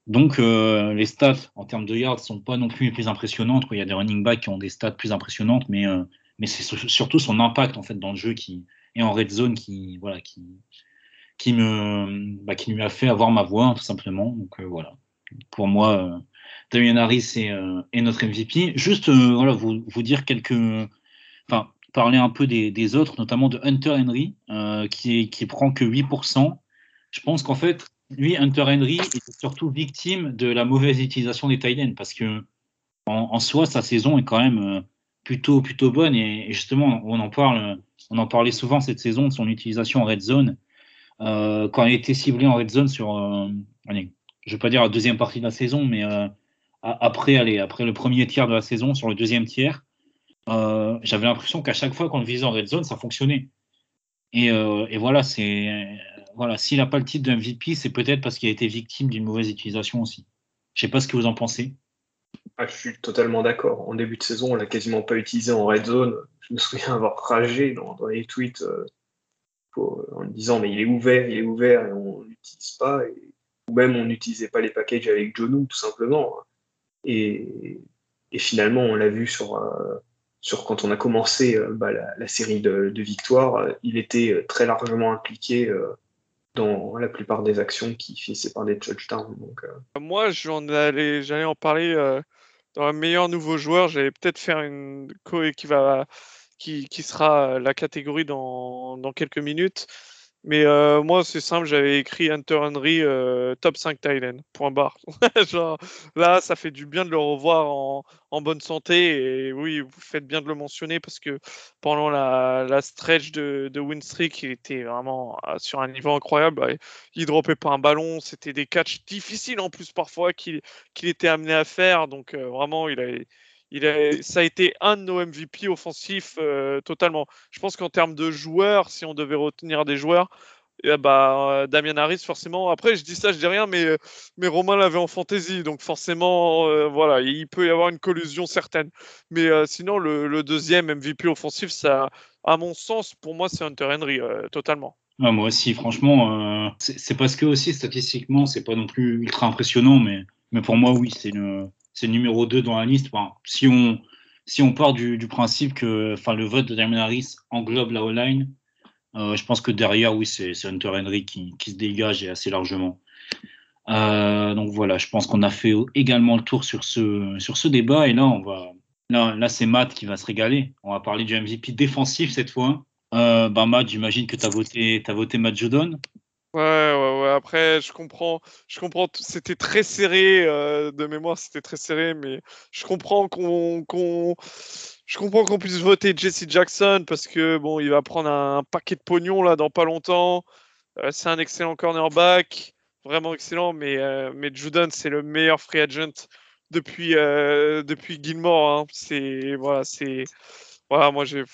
Donc, euh, les stats en termes de yards sont pas non plus les plus impressionnantes. Il y a des running backs qui ont des stats plus impressionnantes, mais, euh, mais c'est surtout son impact en fait dans le jeu qui est en red zone qui, voilà, qui, qui, me, bah, qui lui a fait avoir ma voix, tout simplement. Donc, euh, voilà. Pour moi, Damien Harris est, notre MVP. Juste, voilà, vous, vous dire quelques. Enfin, parler un peu des, des autres, notamment de Hunter Henry, qui, qui prend que 8%. Je pense qu'en fait, lui, Hunter Henry, est surtout victime de la mauvaise utilisation des tight parce que en, soi, sa saison est quand même euh, plutôt, plutôt bonne. Et, justement, on en parle, on en parlait souvent cette saison de son utilisation en red zone. Euh, quand il était ciblé en red zone sur, euh, je vais pas dire la deuxième partie de la saison, mais après, après le premier tiers de la saison, sur le deuxième tiers, j'avais l'impression qu'à chaque fois qu'on le visait en red zone, ça fonctionnait. Et, et voilà, c'est voilà, s'il n'a pas le titre de MVP, c'est peut-être parce qu'il a été victime d'une mauvaise utilisation aussi. Je ne sais pas ce que vous en pensez. Ah, je suis totalement d'accord. En début de saison, on l'a quasiment pas utilisé en red zone. Je me souviens avoir ragé dans, les tweets euh, en disant mais il est ouvert, il est ouvert et on l'utilise pas. ou même on n'utilisait pas les packages avec Jonu tout simplement. Et, finalement, on l'a vu sur, euh, sur quand on a commencé euh, bah, la, série de, victoires, il était très largement impliqué dans la plupart des actions qui finissaient par des touchdowns. Donc, euh. Moi, allais, j'allais en parler euh, dans un meilleur nouveau joueur. J'allais peut-être faire une co qui, qui, sera la catégorie dans quelques minutes. Mais euh, moi, c'est simple, j'avais écrit Hunter Henry euh, top 5 Thailand, point barre. *laughs* Genre, là, ça fait du bien de le revoir en, en, bonne santé. Et oui, vous faites bien de le mentionner parce que pendant la, la stretch de, de win streak, il était vraiment euh, sur un niveau incroyable. Il dropait pas un ballon, c'était des catchs difficiles en plus parfois qu'il était amené à faire. Donc vraiment, il a il ça a été un de nos MVP offensifs euh, totalement. Je pense qu'en termes de joueurs, si on devait retenir des joueurs, eh bah, Damien Harris, forcément. Après, je dis ça, je dis rien, mais, mais Romain l'avait en fantasy, donc forcément, euh, voilà, il peut y avoir une collusion certaine. Mais sinon, le, deuxième MVP offensif, ça, à mon sens, pour moi, c'est Hunter Henry, totalement. moi aussi, franchement, c'est parce que aussi statistiquement, c'est pas non plus ultra impressionnant, mais, mais pour moi, oui, c'est une c'est numéro 2 dans la liste. si, on, si on part du, principe que enfin, le vote de Damien Harris englobe la O-line, euh, je pense que derrière, oui, c'est Hunter Henry qui, se dégage et assez largement. Euh, donc voilà, je pense qu'on a fait également le tour sur ce, sur ce débat. Et là, on va, là, là c'est Matt qui va se régaler. On va parler du MVP défensif cette fois. Euh, bah, Matt, j'imagine que tu as voté, voté Matt Judon. Ouais, ouais, ouais. Après, je comprends. Je comprends. C'était très serré euh, de mémoire. C'était très serré, mais je comprends qu'on, je comprends qu'on puisse voter Jesse Jackson parce que bon, il va prendre un, paquet de pognon là dans pas longtemps. Euh, c'est un excellent cornerback, vraiment excellent. Mais euh, mais c'est le meilleur free agent depuis depuis Gilmore. Hein. C'est voilà, c'est voilà. Moi, j'ai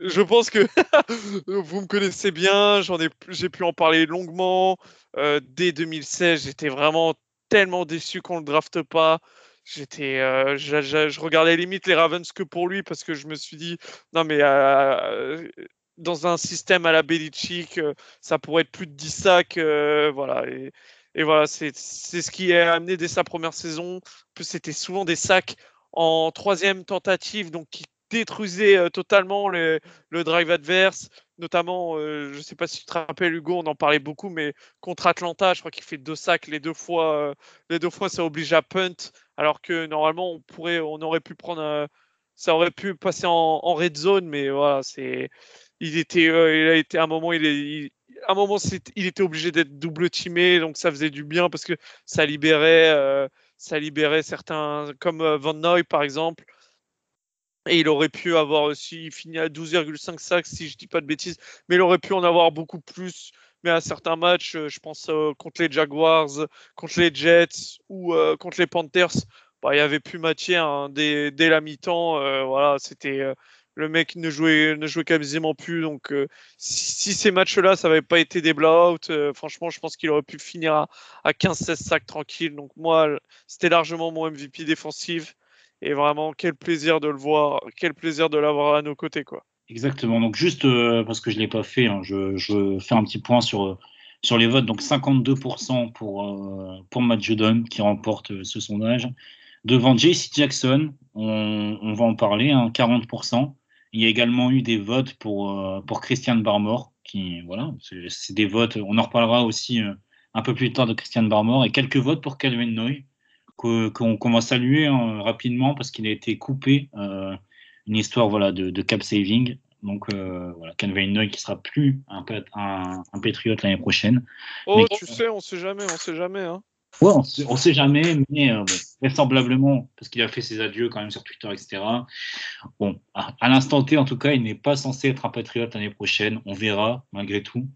je pense que *laughs* vous me connaissez bien, j'en ai, j'ai pu en parler longuement. Euh, dès 2016, j'étais vraiment tellement déçu qu'on le drafte pas. J'étais, euh, je, regardais limite les Ravens que pour lui parce que je me suis dit, non mais euh, dans un système à la Belichick, ça pourrait être plus de 10 sacs, voilà. Et, voilà, c'est, c'est ce qui a amené dès sa première saison. En plus, c'était souvent des sacs en troisième tentative, donc qui détruisait euh, totalement le, drive adverse, notamment, euh, je ne sais pas si tu te rappelles Hugo, on en parlait beaucoup, mais contre Atlanta, je crois qu'il fait deux sacs les deux fois, euh, les deux fois ça oblige à punt, alors que normalement on pourrait, on aurait pu prendre, ça aurait pu passer en, en, red zone, mais voilà, c'est, il était, il a été à un moment, il est, à un moment, il était obligé d'être double teamé, donc ça faisait du bien parce que ça libérait, ça libérait certains, comme Van Noy par exemple, et il aurait pu avoir aussi fini à 12,5 sacs, si je dis pas de bêtises, mais il aurait pu en avoir beaucoup plus. Mais à certains matchs, euh, je pense euh, contre les Jaguars, contre les Jets ou euh, contre les Panthers, bah, il n'y avait plus matière hein, dès, la mi-temps. voilà, c'était le mec ne jouait, ne jouait quasiment plus. Donc, si, ces matchs-là, ça n'avait pas été des blowouts, franchement, je pense qu'il aurait pu finir à, à 15-16 sacs tranquille. Donc, moi, c'était largement mon MVP défensif. Et vraiment, quel plaisir de le voir, quel plaisir de l'avoir à nos côtés, quoi. Exactement. Donc juste euh, parce que je l'ai pas fait, hein, je, je, fais un petit point sur euh, sur les votes. Donc 52% pour euh, pour Matt Judon qui remporte ce sondage. Devant JC Jackson, on, on, va en parler, hein, 40%. Il y a également eu des votes pour pour Christian Barmore, qui voilà, c'est des votes. On en reparlera aussi un peu plus tard de Christian Barmore et quelques votes pour Calvin Noy qu'on va saluer hein, rapidement parce qu'il a été coupé. Euh, une histoire voilà, de, cap saving. Donc euh, voilà, Noy qui sera plus un, un, un Patriote l'année prochaine. Oh, tu sais, on sait jamais, on sait jamais. Hein. Ouais, on sait, sait jamais, mais euh, vraisemblablement, parce qu'il a fait ses adieux quand même sur Twitter, etc. Bon, à, l'instant T, en tout cas, il n'est pas censé être un patriote l'année prochaine. On verra, malgré tout.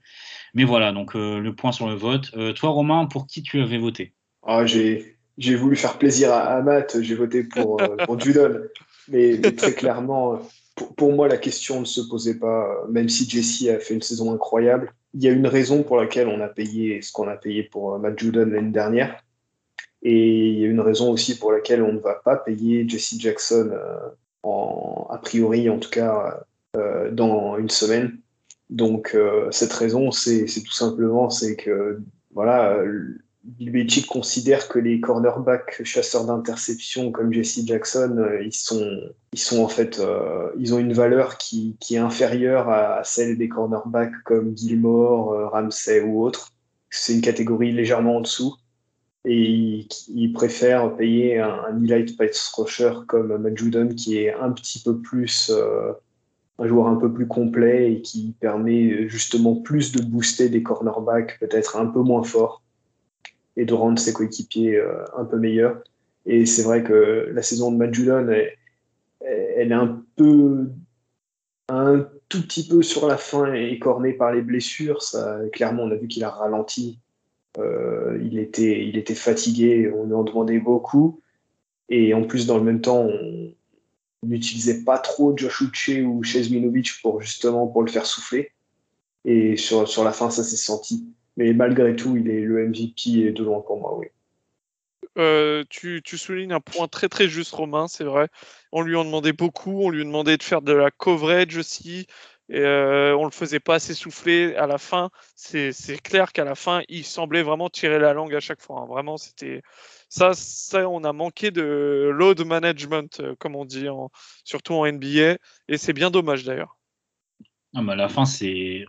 Mais voilà, donc euh, le point sur le vote. toi, Romain, pour qui tu avais voté? Ah, J'ai j'ai voulu faire plaisir à, Matt, j'ai voté pour, euh, Judon. Mais, très clairement, pour, moi, la question ne se posait pas, même si Jesse a fait une saison incroyable. Il y a une raison pour laquelle on a payé ce qu'on a payé pour euh, Matt Judon l'année dernière. Et il y a une raison aussi pour laquelle on ne va pas payer Jesse Jackson, euh, a priori en tout cas, dans une semaine. Donc cette raison, c'est tout simplement c'est que voilà, Bill Belichick considère que les cornerbacks chasseurs d'interception comme Jesse Jackson, euh, ils sont, ils sont en fait, euh, ils ont une valeur qui, est inférieure à, celle des cornerbacks comme Gilmore, euh, Ramsey ou autres. C'est une catégorie légèrement en dessous. Et ils, préfèrent payer un, un elite pass rusher comme Matt Judon qui est un petit peu plus, un joueur un peu plus complet et qui permet justement plus de booster des cornerbacks peut-être un peu moins forts et de rendre ses coéquipiers euh, un peu meilleurs. Et c'est vrai que la saison de Matt Judon, elle, est un peu, un tout petit peu sur la fin écornée par les blessures. Clairement, on a vu qu'il a ralenti. Euh, il, était, il était fatigué, on lui en demandait beaucoup. Et en plus, dans le même temps, on n'utilisait pas trop Josh ou Chase Minovich pour justement pour le faire souffler. Et sur, sur la fin, ça s'est senti. Mais malgré tout, il est le MVP de loin pour moi, oui. Euh, tu, soulignes un point très très juste, Romain, c'est vrai. On lui en demandait beaucoup, on lui demandait de faire de la coverage aussi, et euh, on le faisait pas assez souffler à la fin. C'est clair qu'à la fin, il semblait vraiment tirer la langue à chaque fois. Hein. Vraiment, c'était ça, ça, on a manqué de load management, euh, comme on dit, surtout en NBA, et c'est bien dommage d'ailleurs. Ah, à la fin, c'est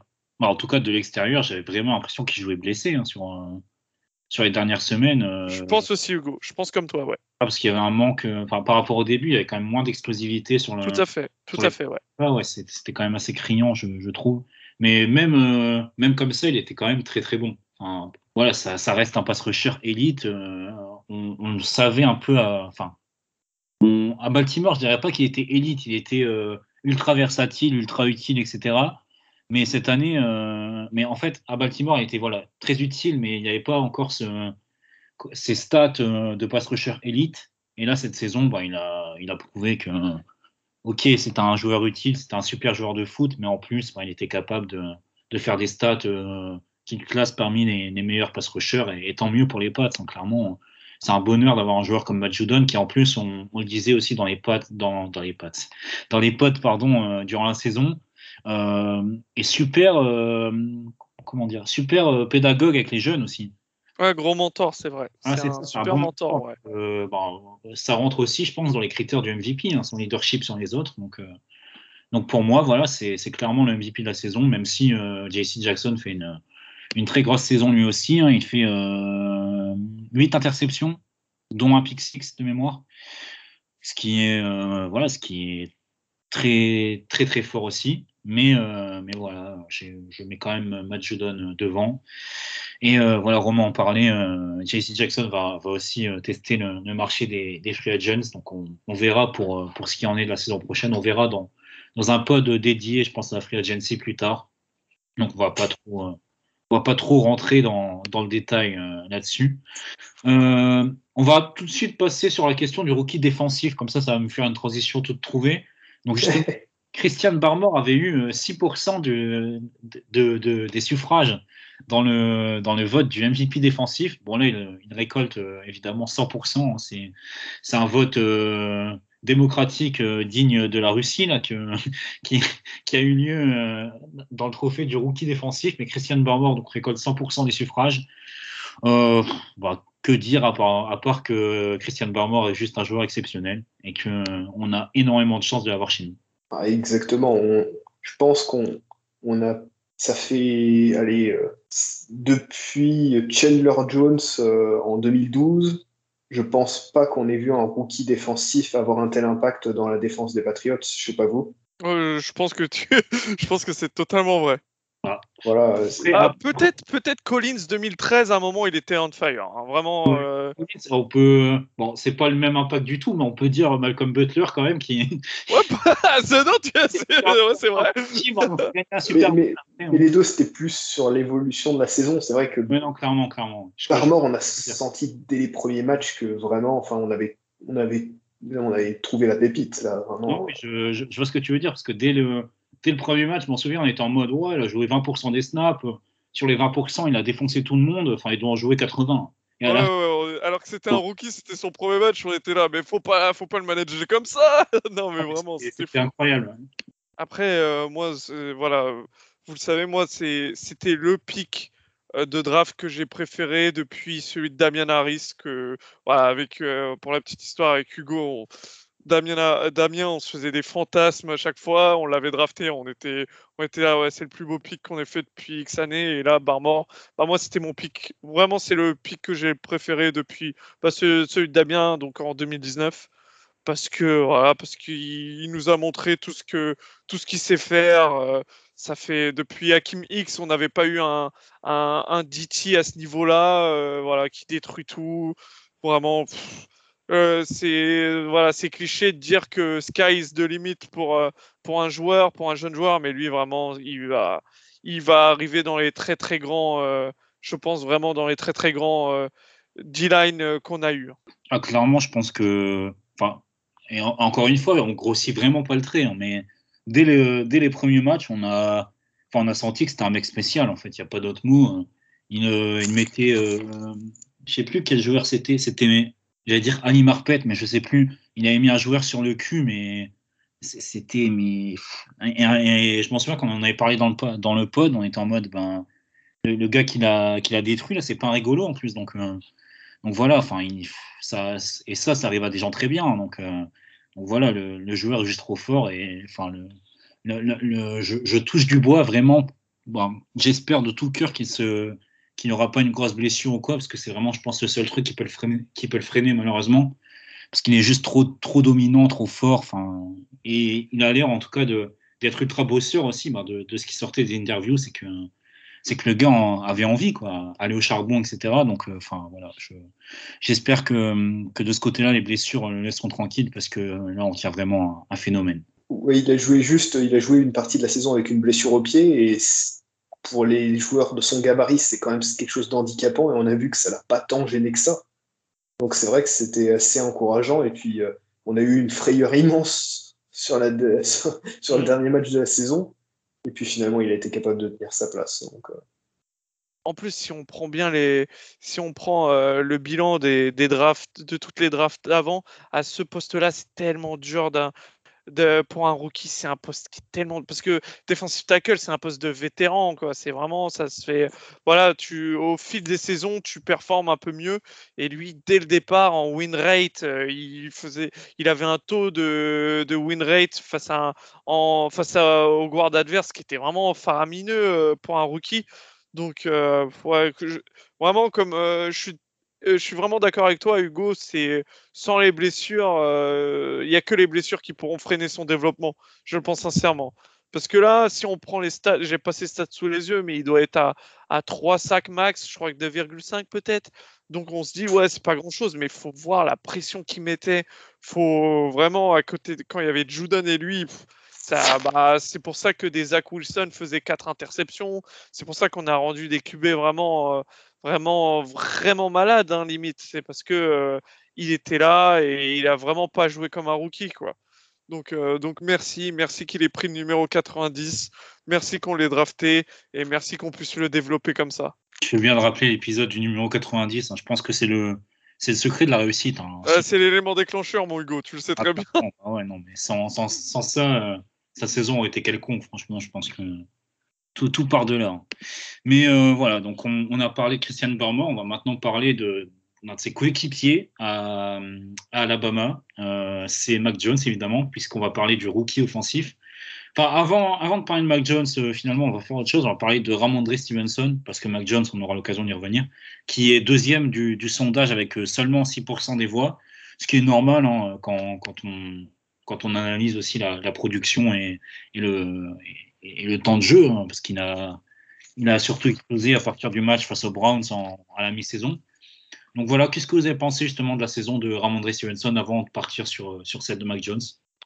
en tout cas, de l'extérieur, j'avais vraiment l'impression qu'il jouait blessé hein, sur, euh, sur les dernières semaines. Euh. Je pense aussi, Hugo. Je pense comme toi, ouais. Ah, parce qu'il y avait un manque, euh, par rapport au début, il y avait quand même moins d'explosivité sur le. Tout à fait, tout à fait, ouais. ouais, c'était quand même assez criant, je, trouve. Mais même, même comme ça, il était quand même très très bon. voilà, ça, ça, reste un pass rusher élite. on, savait un peu, à, enfin, à Baltimore, je dirais pas qu'il était élite, il était ultra versatile, ultra utile, etc. Mais cette année, euh, mais en fait, à Baltimore, il était voilà, très utile, mais il n'y avait pas encore ce, ces stats euh, de pass rusher élite. Et là, cette saison, bah, il, a, il a prouvé que, ok, c'est un joueur utile, c'est un super joueur de foot, mais en plus, bah, il était capable de, de faire des stats euh, qu'il classe parmi les, meilleurs pass rushers, et, tant mieux pour les Pats. Hein, clairement, c'est un bonheur d'avoir un joueur comme Matt Judon qui, en plus, on, le disait aussi dans les pattes, dans, dans les pattes, dans les potes, pardon, durant la saison, euh, et super, euh, comment dire, super euh, pédagogue avec les jeunes aussi. Ouais, gros mentor, c'est vrai. Ah, c'est un super un bon mentor. mentor. ouais. Euh, bon, ça rentre aussi, je pense, dans les critères du MVP, hein, son leadership sur les autres. Donc, euh, donc pour moi, voilà, c'est clairement le MVP de la saison, même si euh, JC Jackson fait une, une très grosse saison lui aussi. hein. il fait euh, 8 interceptions, dont un pick six de mémoire. Ce qui est, euh, voilà, ce qui est très, très, très fort aussi. Mais, euh, mais voilà, je mets quand même Matt Judon devant. Et euh, voilà, Romain en parlait, euh, JC Jackson va, aussi euh, tester le, marché des, free agents. Donc on, verra pour, euh, ce qui en est de la saison prochaine. On verra dans, un pod dédié, je pense, à la free agency plus tard. Donc on va pas trop, euh, on va pas trop rentrer dans, le détail euh, là-dessus. Euh, on va tout de suite passer sur la question du rookie défensif. Comme ça, ça va me faire une transition toute trouvée. Donc *laughs* justement, Christian Barmore avait eu euh, 6% de, de- de- des suffrages dans le, dans le vote du MVP défensif. Bon, là, il, il récolte euh, évidemment 100%. hein. C'est, c'est un vote euh, démocratique euh, digne de la Russie là, *laughs* qui, qui a eu lieu euh, dans le trophée du rookie défensif. Mais Christian Barmore donc, récolte 100% des suffrages. Euh, bah, que dire à part, à part que Christian Barmore est juste un joueur exceptionnel et qu'on a énormément de chance de l'avoir chez nous. Ah, exactement. Je pense qu'on on a, ça fait, allez, euh, depuis Chandler Jones euh, en 2012, je pense pas qu'on ait vu un rookie défensif avoir un tel impact dans la défense des Patriots. Je sais pas vous. Euh, je pense que tu... *laughs* je pense que c'est totalement vrai. Voilà. euh, Ah, après- peut-être peut-être Collins 2013 à un moment il était on fire. hein. Vraiment. Euh, On peut, bon, c'est pas le même impact du tout, mais on peut dire Malcolm Butler quand même qui *laughs* Ouais, bah, *laughs* c'est non, tu- ouais, c'est vrai. mais, les deux, c'était plus sur l'évolution de la saison. C'est vrai que Mais non, clairement, clairement. Crois Barmore, on a senti dès les premiers matchs que vraiment, enfin, on avait, on avait, on avait trouvé la pépite là. Non, Vraiment. je, je- je vois ce que tu veux dire, parce que dès le, dès le premier match, je m'en souviens, on était en mode, ouais, il a joué 20% des snaps. Sur les 20%, il a défoncé tout le monde. Enfin, il doit en jouer 80. Et à Ouais, la ouais, ouais, alors que c'était un rookie, c'était son premier match, on était là, mais faut pas, faut pas le manager comme ça. *laughs* non, mais fin, vraiment, c'était- incroyable. Après, euh, moi, voilà, vous le savez, moi, c'était le pic euh, de draft que j'ai préféré depuis celui de Damien Harris. Que, voilà, avec, euh, pour la petite histoire avec Hugo, on- Damien, on se faisait des fantasmes à chaque fois. On l'avait drafté, on était, on était là, c'est le plus beau pic qu'on ait fait depuis X années. Et là, Barmore, bah, moi, c'était mon pic. Vraiment, c'est le pic que j'ai préféré depuis bah, ce- celui de Damien, donc en 2019 parce que voilà, parce qu'il il nous a montré tout ce que tout ce qu'il sait faire. euh, ça fait depuis Hakim X, on n'avait pas eu un, un, DT à ce niveau-là, euh, voilà, qui détruit tout. Vraiment, euh, c'est voilà, c'est cliché de dire que sky is the limit pour euh, pour un joueur, pour un jeune joueur, mais lui vraiment, il va il va arriver dans les très très grands, euh, je pense vraiment dans les très très grands euh, D-line qu'on a eu. Ah, clairement, je pense que. Enfin, encore une fois, on grossit vraiment pas le trait, hein, mais dès, le- dès les premiers matchs, on a, on a senti que c'était un mec spécial, en fait. Il n'y a pas d'autre mot. hein. Il, il mettait. je sais plus quel joueur c'était. C'était. J'allais dire Ali Marpet, mais je sais plus. Il avait mis un joueur sur le cul, mais c'était. Mais... Et, je m'en souviens quand on en avait parlé dans le, dans le pod, on était en mode. Ben, le, gars qui l'a qui l'a détruit, là, c'est pas un rigolo en plus. Donc. euh, donc voilà, enfin, ça, et ça, ça arrive à des gens très bien. Donc, euh, voilà, le, joueur est juste trop fort. Et enfin, le, je, touche du bois vraiment. J'espère de tout cœur qu'il se qu'il n'aura pas une grosse blessure ou quoi, parce que c'est vraiment, je pense, le seul truc qui peut le freiner, qui peut le freiner malheureusement, parce qu'il est juste trop, trop dominant, trop fort. Enfin, et il a l'air, en tout cas, d'être ultra bosseur aussi. bah, de, de ce qui sortait des interviews, c'est que c'est que le gars en- avait envie, quoi, aller au charbon, etc. Donc, euh, enfin, voilà, je- j'espère que, que de ce côté-là, les blessures le laisseront tranquille parce que euh, là, on tient vraiment un, un phénomène. Oui, il a joué juste, il a joué une partie de la saison avec une blessure au pied et pour les joueurs de son gabarit, c'est quand même quelque chose d'handicapant et on a vu que ça l'a pas tant gêné que ça. Donc c'est vrai que c'était assez encourageant et puis euh, on a eu une frayeur immense sur, la, de- *laughs* sur, sur le dernier match de la saison et puis finalement il a été capable de tenir sa place. Donc, euh, En plus, si on prend bien les, si on prend euh, le bilan des, des drafts, de toutes les drafts d'avant, à ce poste-là, c'est tellement dur d'un- de, pour un rookie, c'est un poste qui est tellement. Parce que defensive tackle, c'est un poste de vétéran, quoi. C'est vraiment, ça se fait. Voilà, tu, au fil des saisons, tu performes un peu mieux. Et lui, dès le départ, en win rate, euh, il, faisait, il avait un taux de, de win rate face, à, en, face à, au guard adverse qui était vraiment faramineux euh, pour un rookie. Donc, euh, vraiment, comme je suis je suis vraiment d'accord avec toi, Hugo. C'est sans les blessures, il n'y a que les blessures qui pourront freiner son développement. Je le pense sincèrement. Parce que là, si on prend les stats, j'ai pas ses stats sous les yeux, mais il doit être à, à 3 sacs max, je crois que 2,5 peut-être. Donc on se dit, ouais, c'est pas grand chose, mais il faut voir la pression qu'il mettait. faut vraiment, à côté, quand il y avait Judon et lui, ça, bah, c'est pour ça que des Zach Wilson faisaient 4 interceptions. C'est pour ça qu'on a rendu des QB vraiment vraiment, vraiment malade, hein, limite. C'est parce que il était là et il a vraiment pas joué comme un rookie, quoi. Donc, donc merci, merci qu'il ait pris le numéro 90, merci qu'on l'ait drafté et merci qu'on puisse le développer comme ça. Je fais bien de rappeler l'épisode du numéro 90. Hein. je pense que c'est le, c'est le secret de la réussite. Hein. c'est l'élément déclencheur, mon Hugo, tu le sais très bien. Ah ouais, non, mais sans, sans, sans ça, sa saison aurait été quelconque. Franchement, je pense que tout, tout par delà. Hein. Mais euh, voilà, donc on, a parlé de Christian Barmore, on va maintenant parler de de ses coéquipiers à, Alabama. Euh, c'est Mac Jones, évidemment, puisqu'on va parler du rookie offensif. Enfin, avant, avant de parler de Mac Jones, euh, finalement, on va faire autre chose. On va parler de Ramondre Stevenson, parce que Mac Jones, on aura l'occasion d'y revenir, qui est deuxième du, sondage avec seulement 6% des voix, ce qui est normal hein, quand, quand, on, quand on analyse aussi la, production et, le, le temps de jeu, hein, parce qu'il a, il a surtout explosé à partir du match face aux Browns à la mi-saison. Donc voilà, qu'est-ce que vous avez pensé justement de la saison de Ramondre Stevenson avant de partir sur, sur celle de Mac Jones?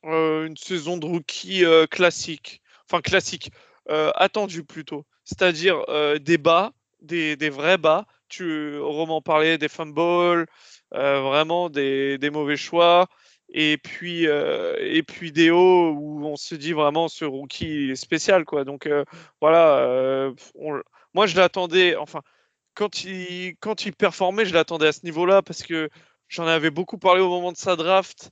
Euh, Une saison de rookie euh, classique, enfin classique, euh, attendue plutôt. C'est-à-dire des bas, des, des, vrais bas. Tu, Roman parlait des fumbles, vraiment des, des, mauvais choix et puis euh, et puis hauts où on se dit vraiment ce rookie spécial quoi. Donc euh, voilà euh, moi je l'attendais enfin quand il quand il performait je l'attendais à ce niveau là parce que j'en avais beaucoup parlé au moment de sa draft.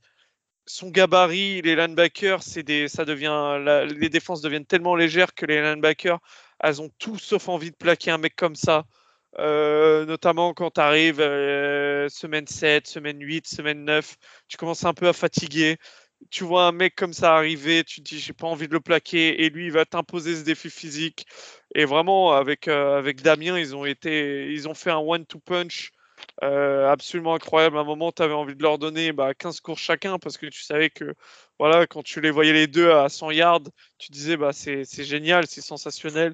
Son gabarit les linebackers c'est des ça devient les défenses deviennent tellement légères que les linebackers elles ont tout sauf envie de plaquer un mec comme ça euh, notamment quand tu arrives euh, semaine 7, semaine 8, semaine 9, tu commences un peu à fatiguer. Tu vois un mec comme ça arriver, tu te dis j'ai pas envie de le plaquer et lui il va t'imposer ce défi physique. Et vraiment avec, euh, avec Damien, ils ont été ils ont fait un one-two punch absolument incroyable. À un moment, tu avais envie de leur donner bah, 15 cours chacun parce que tu savais que voilà, quand tu les voyais les deux à 100 yards, tu disais bah, c'est génial, c'est sensationnel.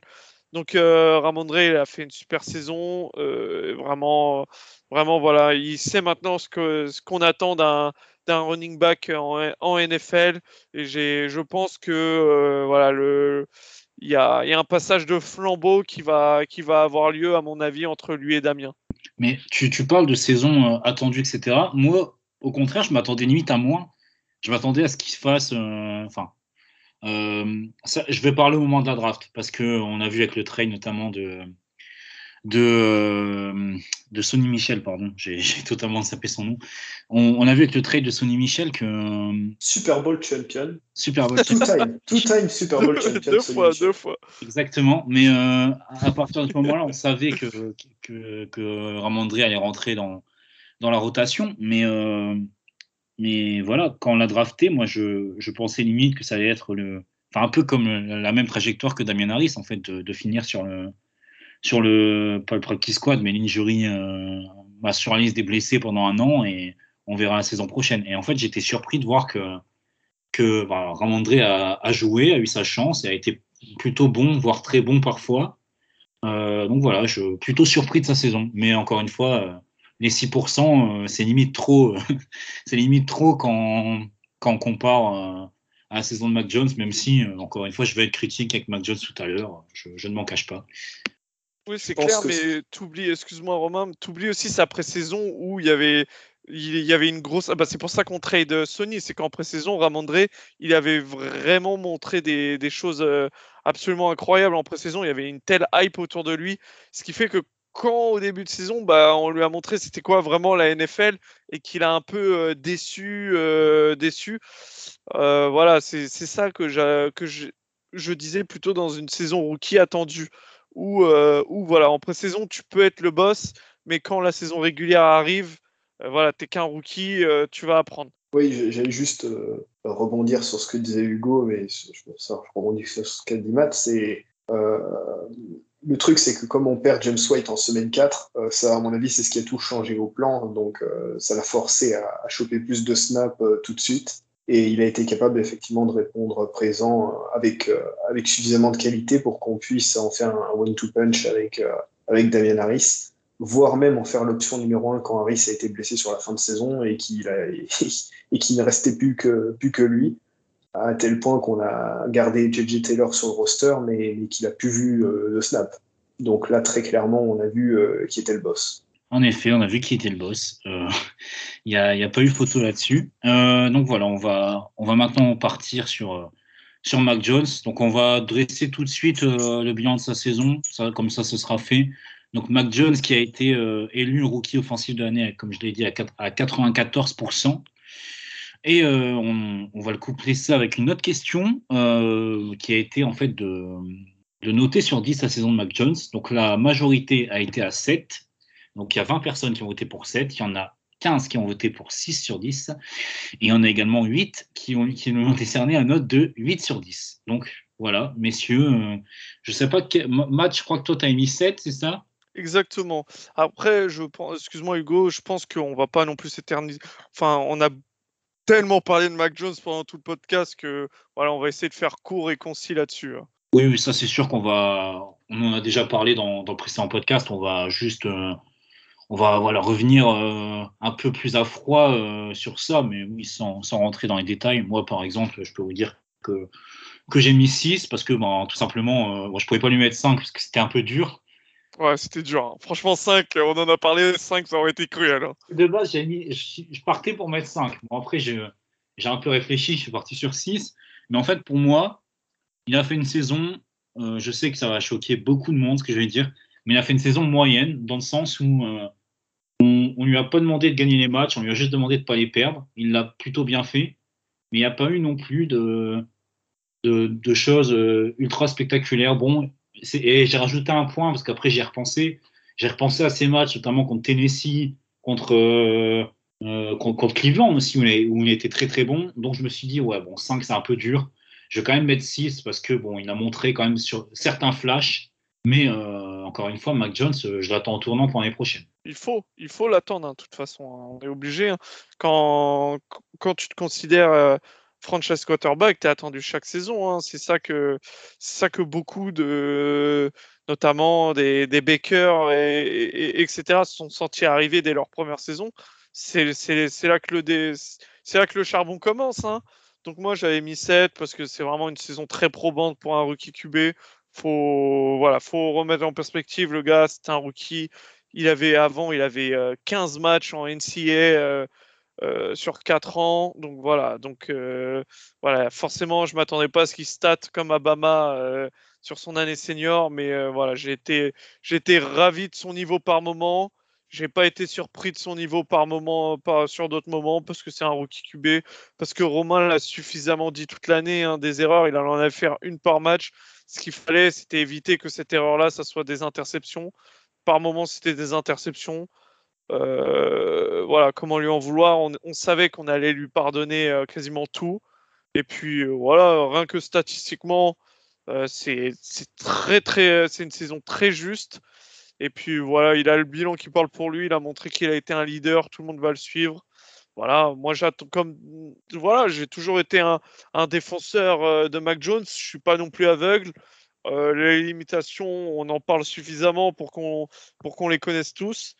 Donc euh, Ramondre il a fait une super saison, euh, vraiment, vraiment voilà, il sait maintenant ce qu'on attend d'un running back en, NFL et j'ai, je pense que euh, voilà il y a, un passage de flambeau qui va, avoir lieu, à mon avis, entre lui et Damien. Mais tu, tu parles de saison euh, attendue, etc. Moi, au contraire, je m'attendais limite à moins. Je m'attendais à ce qu'il se fasse. Enfin, euh, je vais parler au moment de la draft parce qu'on a vu avec le trade notamment de, de, euh, de Sonny Michel, pardon, j'ai *laughs* totalement sapé son nom. On, a vu avec le trade de Sonny Michel que. Euh, Super Bowl champion. Super Bowl champion. Two time, Super Bowl champion. deux fois, deux fois. Exactement. Mais à partir de ce moment-là, on savait que, que, que Ramondri allait rentrer dans, dans la rotation. Mais mais voilà, quand on l'a drafté, moi, je, je, pensais limite que ça allait être le, enfin, un peu comme la même trajectoire que Damien Harris, en fait, de, finir sur le, sur le, pas le practice squad, mais l'injury, euh, bah, sur la liste des blessés pendant un an et on verra la saison prochaine. Et en fait, j'étais surpris de voir que, que bah, Ramondré a, a, joué, a eu sa chance et a été plutôt bon, voire très bon parfois. Euh, donc voilà, je suis plutôt surpris de sa saison. Mais encore une fois, euh, les 6%, euh, c'est limite trop, *laughs* c'est limite trop quand, quand on compare euh, à la saison de Mac Jones, même si, euh, encore une fois, je vais être critique avec Mac Jones tout à l'heure, je, ne m'en cache pas. Oui, c'est clair, mais t'oublies, excuse-moi Romain, t'oublies aussi sa pré-saison où il y avait il y avait une grosse. Ah bah c'est pour ça qu'on trade Sony. C'est qu'en pré-saison, Ramondré, il avait vraiment montré des, des choses absolument incroyables en pré-saison. Il y avait une telle hype autour de lui. Ce qui fait que quand au début de saison, bah, on lui a montré c'était quoi vraiment la NFL et qu'il a un peu déçu, déçu. voilà, c'est ça que, que je, disais plutôt dans une saison rookie attendue où, où voilà, en pré-saison tu peux être le boss, mais quand la saison régulière arrive, voilà, t'es qu'un rookie, tu vas apprendre. Oui, j'allais juste rebondir sur ce que disait Hugo, mais je, je rebondis sur ce qu'a dit Matt, c'est le truc, c'est que comme on perd James White en semaine 4, euh, ça, à mon avis, c'est ce qui a tout changé au plan. Donc, euh, ça l'a forcé à, choper plus de snaps euh, tout de suite. Et il a été capable, effectivement, de répondre présent avec, avec suffisamment de qualité pour qu'on puisse en faire un one-two punch avec, avec Damian Harris, voire même en faire l'option numéro 1 quand Harris a été blessé sur la fin de saison et qu'il *laughs* ne restait plus que, plus que lui à tel point qu'on a gardé JJ Taylor sur le roster, mais, qu'il a plus vu euh, le snap. Donc là, très clairement, on a vu euh, qui était le boss. En effet, on a vu qui était le boss. Euh, il n'y a, pas eu photo là-dessus. donc voilà, on va, on va maintenant partir sur, sur Mac Jones. Donc on va dresser tout de suite le bilan de sa saison. Comme ça, ce sera fait. Donc Mac Jones qui a été élu rookie offensif de l'année, comme je l'ai dit, à 94%. Et euh, on, va le coupler ça avec une autre question euh, qui a été en fait de, de, noter sur 10 la saison de Mac Jones. Donc la majorité a été à 7. Donc il y a 20 personnes qui ont voté pour 7. Il y en a 15 qui ont voté pour 6 sur 10. Et il y en a également 8 qui ont, qui ont décerné un note de 8 sur 10. Donc voilà, messieurs, euh, je sais pas, quel, Matt, je crois que toi tu as mis 7, c'est ça? Exactement. Après, je pense, excuse-moi Hugo, je pense qu'on va pas non plus s'éterniser. Enfin, on a tellement parlé de Mac Jones pendant tout le podcast que voilà, on va essayer de faire court et concis là-dessus. Hein. Oui, oui, ça c'est sûr qu'on va. On en a déjà parlé dans, dans le précédent podcast. On va juste, euh, on va voilà revenir euh, un peu plus à froid euh, sur ça, mais oui, sans, sans, rentrer dans les détails. Moi, par exemple, je peux vous dire que que j'ai mis 6 parce que ben, tout simplement, je pouvais pas lui mettre 5 parce que c'était un peu dur. Ouais, c'était dur. Hein. Franchement, 5, on en a parlé, 5, ça aurait été cruel. Hein. De base, mis, je, partais pour mettre 5. Bon, après, j'ai un peu réfléchi, je suis parti sur 6. Mais en fait, pour moi, il a fait une saison, euh, je sais que ça va choquer beaucoup de monde, ce que je vais dire, mais il a fait une saison moyenne, dans le sens où euh, on ne lui a pas demandé de gagner les matchs, on lui a juste demandé de pas les perdre. Il l'a plutôt bien fait, mais il n'y a pas eu non plus de, de, de choses euh, ultra spectaculaires. Bon, et j'ai rajouté un point parce qu'après j'ai repensé. J'ai repensé à ces matchs, notamment contre Tennessee, contre, euh, euh, contre, Cleveland aussi, où il, était très très bon. Donc je me suis dit, ouais, bon, 5 c'est un peu dur. Je vais quand même mettre 6 parce que bon, il a montré quand même sur certains flashs. Mais euh, encore une fois, Mac Jones, je l'attends en tournant pour l'année prochaine. Il faut, il faut l'attendre, hein, de toute façon. Hein. On est obligé. Hein. Quand, quand tu te considères franchise quarterback, tu es attendu chaque saison. Hein. C'est ça que ça que beaucoup de notamment des, des Baker et, etc. sont sentis arriver dès leur première saison. C'est là que le c'est là que le charbon commence. Hein. Donc moi j'avais mis 7 parce que c'est vraiment une saison très probante pour un rookie QB. Faut voilà, faut remettre en perspective le gars, c'était un rookie. Il avait avant, il avait 15 euh, matchs en NCA euh, sur 4 ans. Donc voilà, donc euh, voilà, forcément, je m'attendais pas à ce qu'il stat comme Abama euh, sur son année senior, mais voilà, j'ai été, été ravi de son niveau par moment. J'ai pas été surpris de son niveau par moment, pas sur d'autres moments, parce que c'est un rookie QB, parce que Romain l'a suffisamment dit toute l'année, hein, des erreurs, il en a fait une par match. Ce qu'il fallait, c'était éviter que cette erreur-là, ça soit des interceptions. Par moment, c'était des interceptions. Euh, voilà, comment lui en vouloir on, savait qu'on allait lui pardonner euh, quasiment tout. Et puis euh, voilà, rien que statistiquement, c'est très très, c'est une saison très juste. Et puis voilà, il a le bilan qui parle pour lui. Il a montré qu'il a été un leader. Tout le monde va le suivre. Voilà, moi j'attends comme voilà, j'ai toujours été un, un défenseur de Mac Jones. Je suis pas non plus aveugle. les limitations, on en parle suffisamment pour qu'on pour qu'on les connaisse tous.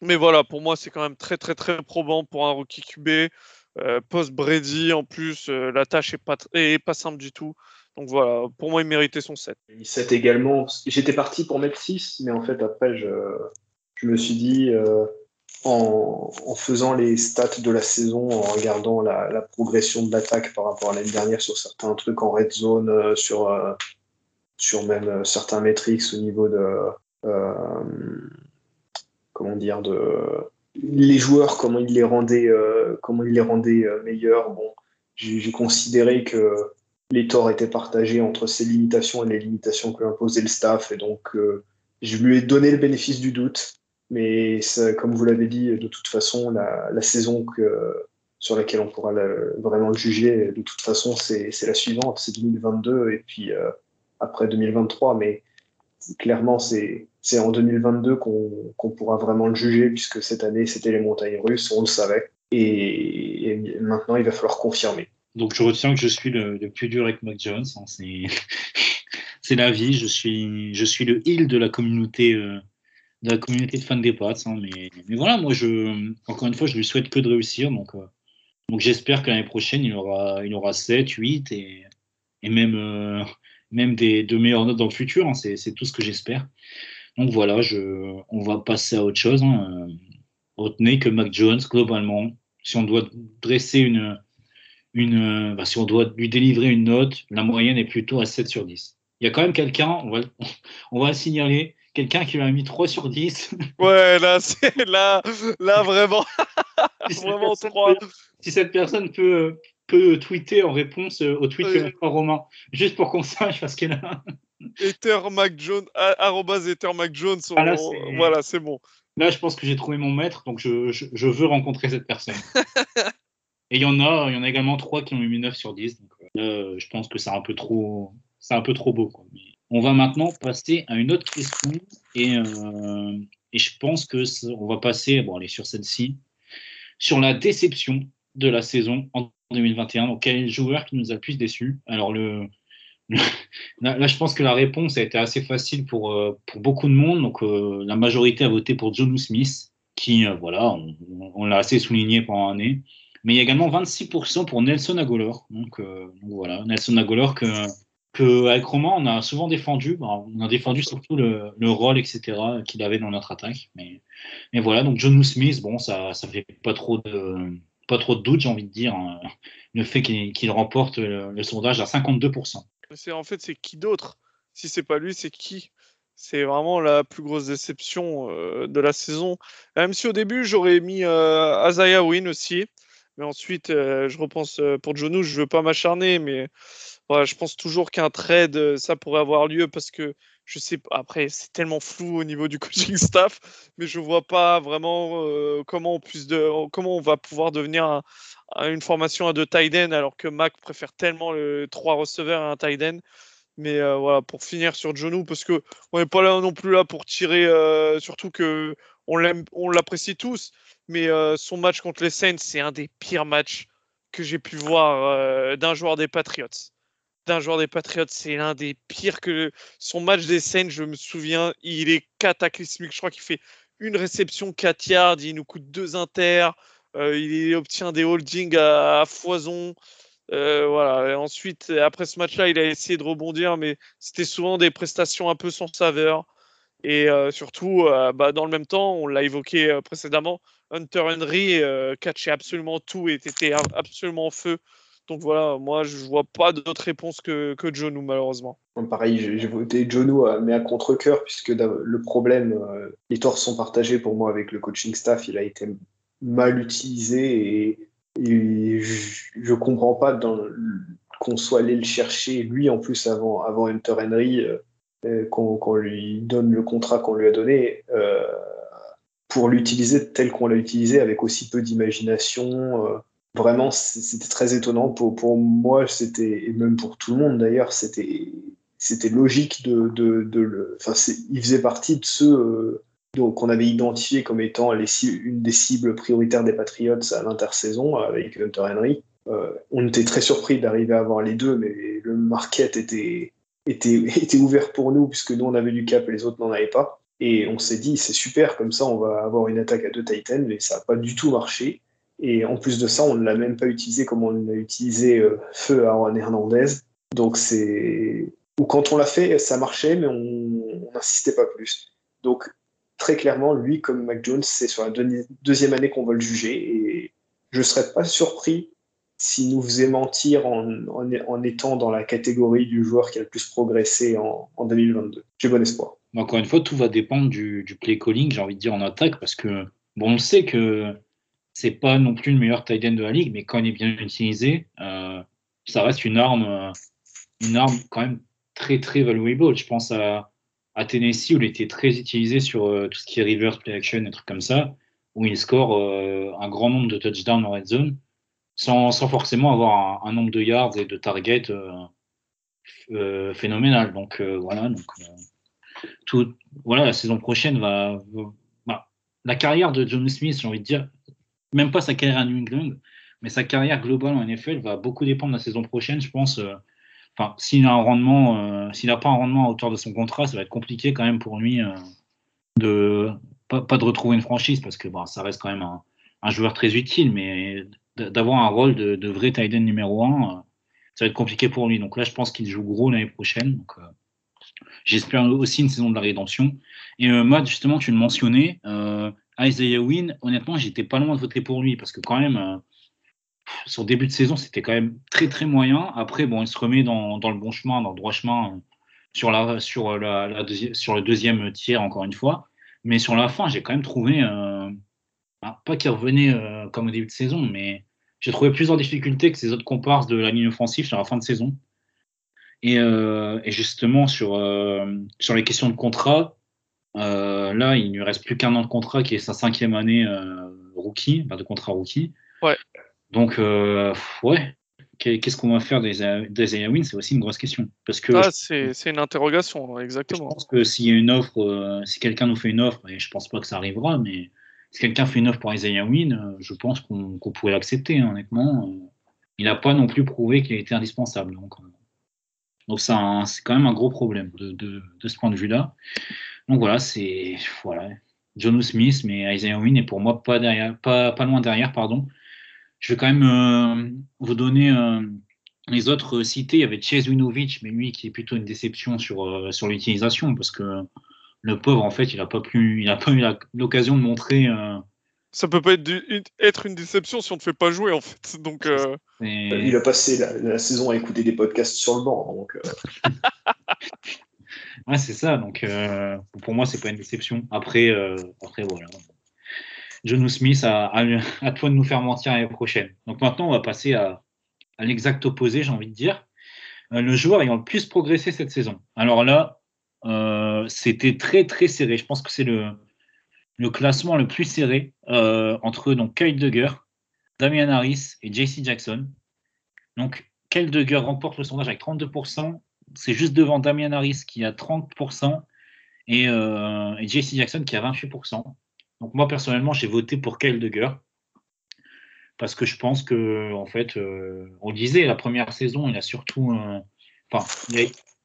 Mais voilà, pour moi, c'est quand même très, très, très probant pour un rookie QB. Euh, Post-Brady, en plus, euh, la tâche n'est pas, est pas simple du tout. Donc voilà, pour moi, il méritait son 7. 7 également. J'étais parti pour mettre 6, mais en fait, après, je, me suis dit, euh, en, faisant les stats de la saison, en regardant la, progression de l'attaque par rapport à l'année dernière sur certains trucs en red zone, sur, sur même certains metrics au niveau de comment dire, de les joueurs, comment il les rendait, comment il les rendait meilleurs. Bon, j'ai considéré que les torts étaient partagés entre ses limitations et les limitations que imposait le staff, et donc je lui ai donné le bénéfice du doute. Mais comme vous l'avez dit, de toute façon, la, la saison que, sur laquelle on pourra vraiment le juger, de toute façon, c'est la suivante, c'est 2022 et puis euh, après 2023. Mais clairement, c'est en 2022 qu'on pourra vraiment le juger, puisque cette année, c'était les montagnes russes, on le savait. Et, maintenant, il va falloir confirmer. Donc, je retiens que je suis le, plus dur avec Mac Jones. Hein, c'est *laughs* la vie. Je suis, le heal de la communauté. Euh, de la communauté de fans des Pats. Hein, mais, voilà, moi, encore une fois, je lui souhaite que de réussir. Donc, euh, j'espère que l'année prochaine, il aura, il aura 7, 8 et, euh, même des, de meilleures notes dans le futur. Hein, c'est, tout ce que j'espère. Donc voilà, je, on va passer à autre chose. Hein. Retenez que Mac Jones, globalement, si on doit dresser une, une bah, si on doit lui délivrer une note, la moyenne est plutôt à 7 sur 10. Il y a quand même quelqu'un, on va, on va le signaler, quelqu'un qui m'a mis 3 sur 10. *laughs* Ouais, là, c'est là, là vraiment. *laughs* vraiment 3. si cette personne peut, peut tweeter en réponse euh, au tweet que que Romain, juste pour qu'on sache, parce qu'elle a. Ether McJones, arrobas Ether McJones, ah, voilà, c'est bon. Là, je pense que j'ai trouvé mon maître, donc je, je, veux rencontrer cette personne. *laughs* Et il y en a, il y en a également trois qui ont mis 9 sur 10. Donc là, je pense que c'est un peu trop, c'est un peu trop beau. Quoi. On va maintenant passer à une autre question et, euh, et je pense que on va passer, bon, aller sur celle-ci, sur la déception de la saison en 2021. Donc, quel joueur qui nous a le plus déçu Alors, le, là, je pense que la réponse a été assez facile pour, euh, pour beaucoup de monde. Donc, euh, la majorité a voté pour Jonu Smith, qui, voilà, on, l'a assez souligné pendant l'année. Mais il y a également 26% pour Nelson Agolor. Donc, voilà, Nelson Agolor que avec Romain, on a souvent défendu. on a défendu surtout le, rôle, etc., qu'il avait dans notre attaque. Mais, mais voilà, donc John Smith, bon, ça ça fait pas trop de pas trop de doute, j'ai envie de dire, hein, le fait qu'il remporte le, sondage à 52%. C'est en fait c'est qui d'autre? Si c'est pas lui, c'est qui? C'est vraiment la plus grosse déception euh, de la saison. Même si au début j'aurais mis euh, Azaya Win aussi, mais ensuite euh, je repense pour Jonu, je veux pas m'acharner, mais je pense toujours qu'un trade, euh, ça pourrait avoir lieu parce que je sais après c'est tellement flou au niveau du *laughs* coaching staff, mais je vois pas vraiment euh, comment on puisse comment on va pouvoir devenir une formation à deux tight alors que Mac préfère tellement le trois receveurs à un tight Mais euh, voilà, pour finir sur Jonu, parce que on n'est pas là non plus là pour tirer, surtout que on l'aime, on l'apprécie tous, mais son match contre les Saints, c'est un des pires matchs que j'ai pu voir d'un joueur des Patriots d'un joueur des Patriots. C'est l'un des pires que son match des scènes. Je me souviens, il est cataclysmique. Je crois qu'il fait une réception 4 yards, il nous coûte deux inter, euh, il obtient des holdings à, foison. Euh, voilà. ensuite, après ce match-là, il a essayé de rebondir, mais c'était souvent des prestations un peu sans saveur. Et euh, surtout, bah, dans le même temps, on l'a évoqué précédemment, Hunter Henry catchait absolument tout et était absolument en feu. Donc voilà, moi je vois pas d'autre réponse que, que malheureusement. Pareil, j'ai voté Jonu, euh, mais à contre-coeur, puisque le problème, euh, les torts sont partagés pour moi avec le coaching staff, il a été mal utilisé et, je, ne comprends pas qu'on soit allé le chercher, lui en plus avant, avant Hunter Henry, euh, qu'on lui donne le contrat qu'on lui a donné. pour l'utiliser tel qu'on l'a utilisé avec aussi peu d'imagination, vraiment, c'était très étonnant. Pour, moi, c'était, et même pour tout le monde d'ailleurs, c'était, c'était logique de, de, de le. Enfin, il faisait partie de ceux euh, qu'on avait identifiés comme étant une des cibles prioritaires des Patriots à l'intersaison avec Hunter Henry. Euh, on était très surpris d'arriver à avoir les deux, mais le market était, était, *laughs* était ouvert pour nous, puisque nous on avait du cap et les autres n'en avaient pas. Et on s'est dit, c'est super, comme ça on va avoir une attaque à deux Titans, mais ça n'a pas du tout marché. Et en plus de ça, on ne l'a même pas utilisé comme on l'a utilisé euh, feu Aaron Hernandez. Donc c'est ou quand on l'a fait, ça marchait, mais on n'insistait pas plus. Donc très clairement, lui comme Mac Jones, c'est sur la deuxième année qu'on va le juger. Et je ne serais pas surpris s'il nous faisait mentir en, étant dans la catégorie du joueur qui a le plus progressé en, en 2022. J'ai bon espoir. encore une fois, tout va dépendre du, play calling, j'ai envie de dire, en attaque, parce que, bon, on sait que c'est pas non plus le meilleur tight end de la ligue, mais quand il est bien utilisé, euh, ça reste une arme, euh, une arme quand même très, très valuable. Je pense à, Tennessee, où il était très utilisé sur euh, tout ce qui est reverse play action, des trucs comme ça, où il score un grand nombre de touchdowns en red zone, sans, sans forcément avoir un, nombre de yards et de targets phénoménal. Donc, voilà. Donc, voilà, la saison prochaine va, bah, la carrière de John Smith, j'ai envie de dire, même pas sa carrière à New England, mais sa carrière globale en NFL va beaucoup dépendre de la saison prochaine, je pense. Euh, enfin, s'il a un rendement, euh, n'a pas un rendement à hauteur de son contrat, ça va être compliqué quand même pour lui euh, de pas, de retrouver une franchise parce que bah, ça reste quand même un, joueur très utile, mais d'avoir un rôle de, vrai tight end numéro 1, ça va être compliqué pour lui. Donc là, je pense qu'il joue gros l'année prochaine. J'espère aussi une saison de la rédemption. Et moi, justement, tu le mentionnais, Isaiah Wynn, honnêtement, j'étais pas loin de voter pour lui parce que quand même, euh, son début de saison, c'était quand même très très moyen. Après, bon, il se remet dans, dans le bon chemin, dans le droit chemin sur, la, sur, la, sur le deuxième tiers, encore une fois. Mais sur la fin, j'ai quand même trouvé, bah, pas qu'il revenait comme au début de saison, mais j'ai trouvé plus en difficulté que ses autres comparses de la ligne offensive sur la fin de saison. Euh, et, justement, sur, euh, sur les questions de contrat, euh, là, il ne lui reste plus qu'un an de contrat qui est sa cinquième année rookie, de contrat rookie. Ouais. Donc, ouais, qu'est-ce qu'on va faire des, des Win C'est aussi une grosse question. Parce que ah, c'est une interrogation, exactement. Je pense que s'il y a une offre, si quelqu'un nous fait une offre, et je pense pas que ça arrivera, mais si quelqu'un fait une offre pour Isaiah Win, je pense qu'on pourrait l'accepter, hein, honnêtement. Il n'a pas non plus prouvé qu'il était indispensable. Donc, donc c'est quand même un gros problème de, de, de ce point de vue-là. Donc voilà, c'est voilà, John Smith, mais Isaiah Wynn est pour moi pas, derrière, pas, pas loin derrière. pardon. Je vais quand même euh, vous donner euh, les autres cités. Il y avait Chase Winovich, mais lui qui est plutôt une déception sur, euh, sur l'utilisation, parce que le pauvre, en fait, il n'a pas, pu, il a pas eu l'occasion de montrer ça peut pas être, être, une déception si on ne fait pas jouer en fait. Donc, euh, Il a passé la, saison à écouter des podcasts sur le banc. Donc, euh. *laughs* ouais, c'est ça. Donc euh, pour moi, c'est pas une déception. Après, après voilà. John Smith, à, à, toi de nous faire mentir l'année prochaine. Donc maintenant, on va passer à, l'exact opposé, j'ai envie de dire. le joueur ayant le plus progressé cette saison. Alors là, c'était très très serré. Je pense que c'est le le classement le plus serré euh, entre donc Kyle Duggar, Damian Harris et JC Jackson. Donc Kyle Duggar remporte le sondage avec 32%. C'est juste devant Damian Harris qui a 30% et, euh, JC Jackson qui a 28%. Donc moi personnellement j'ai voté pour Kyle parce que je pense que en fait euh, on le disait la première saison il a surtout enfin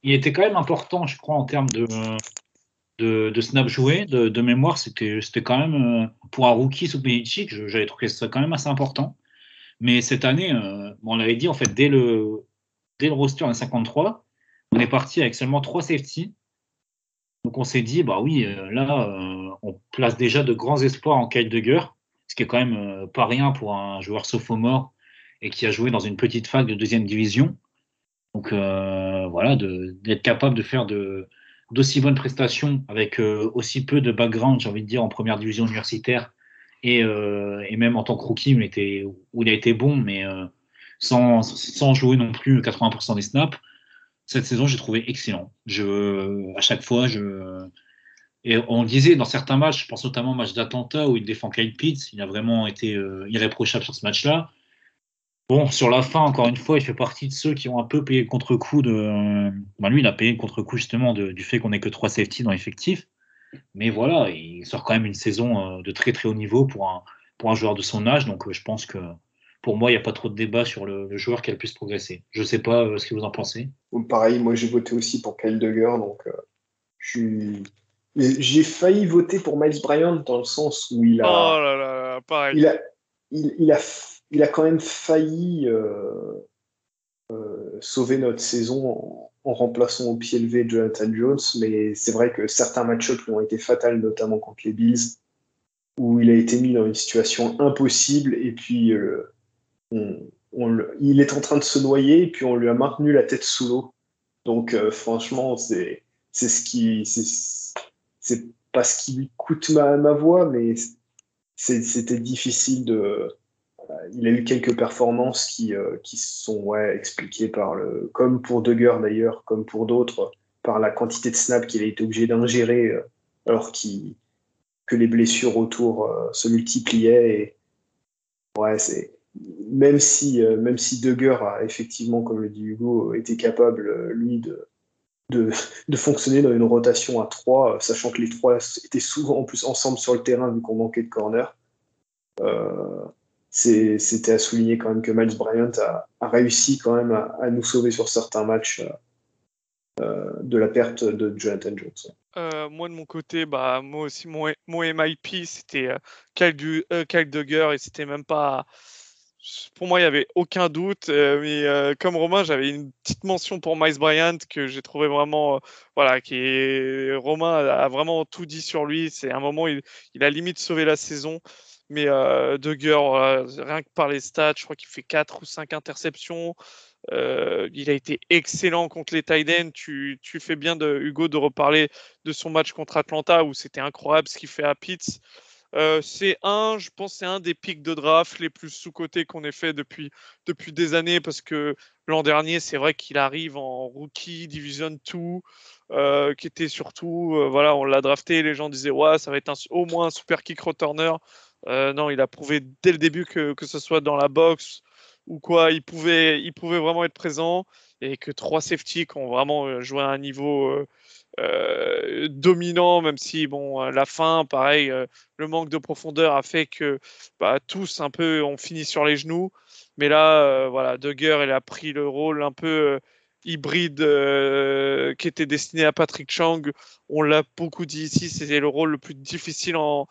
il, était quand même important je crois en termes de snap joué, de, mémoire, c'était quand même, euh, pour un rookie sous Belichick, j'avais trouvé ça quand même assez important. Mais cette année, euh, on l'avait dit, en fait, dès le, dès le roster en 53, on est parti avec seulement trois safety. Donc on s'est dit, bah oui, euh, là, on place déjà de grands espoirs en Kyle Duggar, ce qui est quand même pas rien pour un joueur sophomore et qui a joué dans une petite fac de deuxième division. Donc voilà, d'être capable de faire d'aussi bonnes prestations avec euh, aussi peu de background, j'ai envie de dire, en première division universitaire et, euh, et même en tant que rookie où il, était, où il a été bon, mais euh, sans, sans, jouer non plus 80% des snaps. Cette saison, j'ai trouvé excellent. Je, à chaque fois, je. Et on disait dans certains matchs, je pense notamment au match d'Atlanta où il défend Kyle Pitts, il a vraiment été irréprochable sur ce match-là. Bon, sur la fin, encore une fois, il fait partie de ceux qui ont un peu payé le contre-coup de. Ben, lui, il a payé le contre-coup justement du fait qu'on n'ait que trois safety dans l'effectif. Mais voilà, il sort quand même une saison euh, de très très haut niveau pour un, joueur de son âge. Donc euh, je pense que pour moi, il n'y a pas trop de débat sur le, joueur qui a le plus progressé. Je ne sais pas euh, ce que vous en pensez. Pareil, moi j'ai voté aussi pour Kyle Duggar. Donc J'ai failli voter pour Miles Bryant dans le sens où il a. Oh là là, pareil. Il a, il, il a il a quand même failli euh, euh, sauver notre saison en, remplaçant au pied levé Jonathan Jones, mais c'est vrai que certains match-ups lui ont été fatals, notamment contre les Bills, où il a été mis dans une situation impossible et puis euh, il est en train de se noyer et puis on lui a maintenu la tête sous l'eau. Donc franchement, c'est c'est ce qui. C'est pas ce qui lui coûte ma, ma voix, mais c'était difficile de. Il a eu quelques performances qui, euh, qui sont ouais, expliquées par le. Comme pour Duggar d'ailleurs, comme pour d'autres, par la quantité de snaps qu'il a été obligé d'ingérer euh, alors qu'il que les blessures autour euh, se multipliaient. Et, ouais, c'est même si, euh, même si a effectivement, comme le dit Hugo, été capable, euh, lui, de, de, *laughs* fonctionner dans une rotation à 3, sachant que les trois étaient souvent en plus ensemble sur le terrain vu qu'on manquait de corner. Euh, C'était à souligner quand même que Miles Bryant a, réussi quand même à, nous sauver sur certains matchs euh, de la perte de Jonathan Jones. Euh, moi de mon côté, bah moi aussi mon, mon MIP c'était euh, Kyle, euh, Kyle Duggar et c'était même pas pour moi, il n'y avait aucun doute. Euh, mais euh, comme Romain, j'avais une petite mention pour Miles Bryant que j'ai trouvé vraiment. Euh, voilà, qui est, Romain a, vraiment tout dit sur lui. C'est un moment, il, il a limite sauvé la saison. Mais euh, Duggar, rien que par les stats, je crois qu'il fait 4 ou 5 interceptions. il a été excellent contre les Titans. Tu, tu fais bien de Hugo de reparler de son match contre Atlanta où c'était incroyable ce qu'il fait à Pitts. C'est un, je pense, c'est un des pics de draft les plus sous-cotés qu'on ait fait depuis, depuis des années parce que l'an dernier, c'est vrai qu'il arrive en rookie Division 2, euh, qui était surtout, voilà, on l'a drafté, les gens disaient, ouais, ça va être un, au moins un super kick returner. Non, il a prouvé dès le début que, que ce soit dans la boxe ou quoi, il pouvait, il pouvait vraiment être présent et que trois safety qui ont vraiment joué à un niveau euh, dominant, même si bon, la fin, pareil, euh, le manque de profondeur a fait que bah, tous un peu ont fini sur les genoux. Mais là, euh, voilà, Duggar, il a pris le rôle un peu euh, hybride euh, qui était destiné à Patrick Chang. On l'a beaucoup dit ici, c'était le rôle le plus difficile en,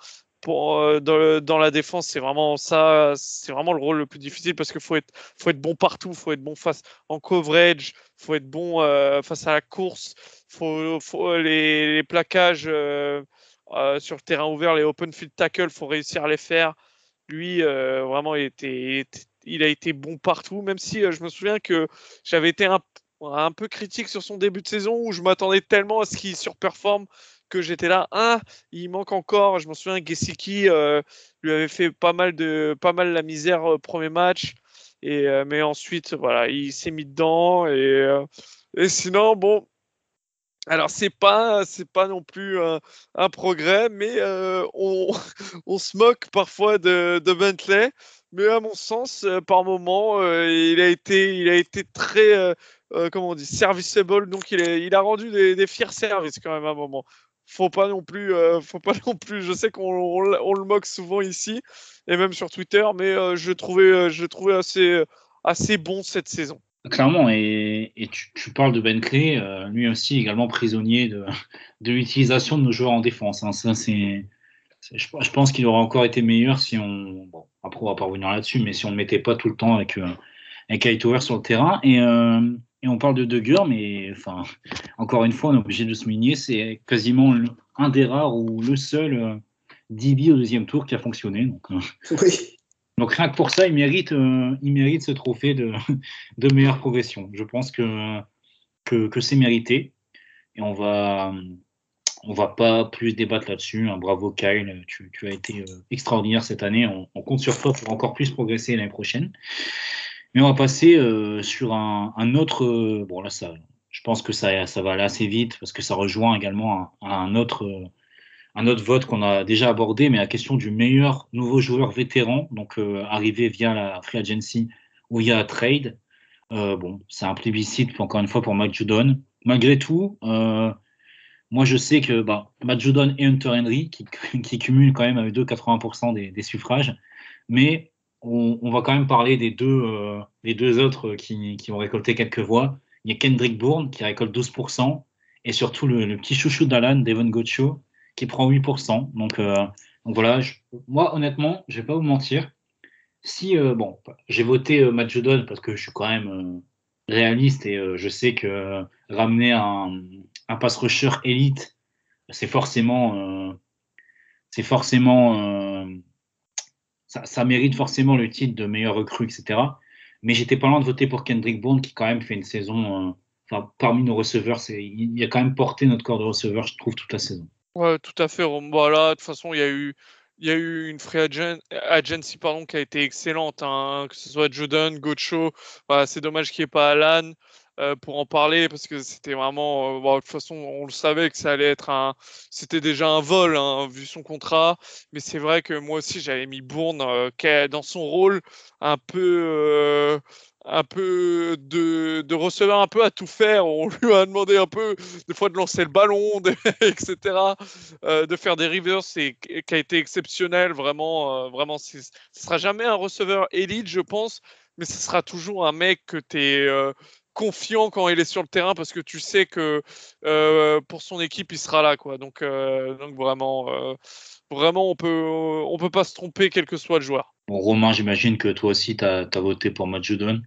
euh, dans, la défense, c'est vraiment ça, c'est vraiment le rôle le plus difficile parce qu'il faut être, bon partout, faut être bon en coverage, faut être bon euh, face à la course, faut, faut les, les plaquages euh, euh, sur le terrain ouvert, les open field tackle, faut réussir à les faire. Lui, euh, vraiment, il, il a été bon partout, même si je me souviens que j'avais été un peu critique sur son début de saison où je m'attendais tellement à ce qu'il surperforme que j'étais là, ah, il manque encore. Je me souviens, Gesicki euh, lui avait fait pas mal de pas mal la misère euh, premier match. Et, euh, mais ensuite, voilà, il s'est mis dedans. Et, euh, et sinon, bon. Alors c'est pas c'est pas non plus un, un progrès, mais on, *laughs* on, se moque parfois de, de, Bentley. Mais à mon sens, par moment, il a été il a été très comment on dit serviceable. Donc il, est, il a rendu des fiers services quand même à un moment faut pas non plus, euh, faut pas *laughs* non plus. Je sais qu'on on, le moque souvent ici et même sur Twitter, mais euh, je trouvais, euh, je trouvais assez, assez bon cette saison. Clairement, et, tu, tu, parles de Bentley, lui aussi également prisonnier de, *laughs* de l'utilisation de nos joueurs en défense. Hein. Ça, c'est, je, pense qu'il aurait encore été meilleur si on, après on va pas revenir là-dessus, mais si on ne mettait pas tout le temps avec, avec Hightower sur le terrain. Et et on parle de Duggar, mais enfin, encore une fois, on est obligé de souligner, c'est quasiment un des rares ou le seul euh, DB au deuxième tour qui a fonctionné. Donc, euh, oui. donc rien que pour ça, il mérite, euh, il mérite ce trophée de, *laughs* de meilleure progression. Je pense que, que, que c'est mérité. Et on va, on va pas plus débattre là-dessus. Hein. Bravo Kyle, tu, tu, as été extraordinaire cette année. On, on compte sur toi pour encore plus progresser l'année prochaine. Mais on va passer euh, sur un, autre. Euh, bon, là, ça, je pense que ça, ça va aller assez vite parce que ça rejoint également un, euh, autre vote qu'on a déjà abordé, mais la question du meilleur nouveau joueur vétéran, donc arrivé via la free agency ou via trade. Bon, c'est un plébiscite encore une fois pour Matt Judon. Malgré tout, moi je sais que bah, Matt Judon et Hunter Henry qui, qui cumulent quand même avec 2,80% des, des suffrages, mais on, on, va quand même parler des deux, euh, deux autres qui, qui, ont récolté quelques voix. Il y a Kendrick Bourne qui récolte 12%, et surtout le, le petit chouchou d'Alan, Devon Gocho, qui prend 8%. Donc, euh, donc voilà, je, moi honnêtement, je vais pas vous mentir. Si, euh, bon, j'ai voté euh, Matt Judon parce que je suis quand même euh, réaliste et je sais que ramener un, un pass rusher élite, c'est forcément, c'est forcément ça, mérite forcément le titre de meilleur recrue, etc. Mais j'étais pas loin de voter pour Kendrick Bourne, qui quand même fait une saison, euh, parmi nos receveurs, il, a quand même porté notre corps de receveur, je trouve, toute la saison. Ouais, tout à fait. Voilà, de toute façon, il y a eu, une free agency pardon, qui a été excellente, hein, que ce soit Jordan, Gocho. C'est dommage qu'il n'y ait pas Alan. Euh, pour en parler parce que c'était vraiment, euh, de toute façon, on le savait que ça allait être un, c'était déjà un vol hein, vu son contrat, mais c'est vrai que moi aussi j'avais mis Bourne euh, dans son rôle un peu, un peu de, de, receveur un peu à tout faire. On *laughs* lui a demandé un peu des fois de lancer le ballon, *laughs* etc., de faire des rivers, c'est qui a été exceptionnel, vraiment, vraiment. Ce sera jamais un receveur élite, je pense, mais ce sera toujours un mec que tu es confiant quand il est sur le terrain parce que tu sais que euh, pour son équipe il sera là quoi. Donc, euh, donc vraiment, euh, vraiment on peut on peut pas se tromper quel que soit le joueur. Bon, Romain, j'imagine que toi aussi tu as, voté pour Matt Judon.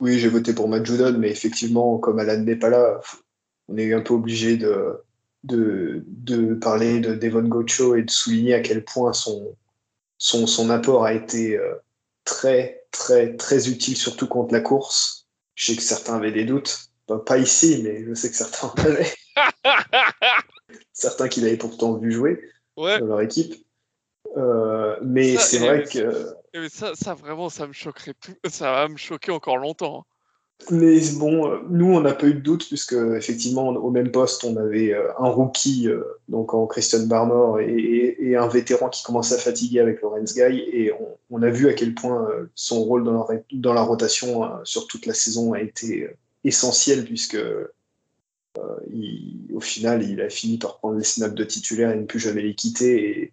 Oui, j'ai voté pour Matt Judon, mais effectivement, comme Alan n'est pas là, on est un peu obligé de, de, de, parler de Devon Gocho et de souligner à quel point son, son, son apport a été très, très, très utile, surtout contre la course. Je sais que certains avaient des doutes. Pas, ici, mais je sais que certains en avaient. *laughs* certains qui l'avaient pourtant vu jouer dans leur équipe. Euh, mais c'est vrai que. ça, ça, vraiment, ça me choquerait tout. Ça va me choquer encore longtemps. Mais bon, euh, nous, on n'a pas eu de doute, puisque effectivement, au même poste, on avait euh, un rookie, donc en Christian Barmore, et, un vétéran qui commençait à fatiguer avec Lorenz Guy, et on, a vu à quel point son rôle dans la, dans la rotation sur toute la saison a été essentiel, puisque au final, il a fini par prendre les snaps de titulaire et ne plus jamais les quitter,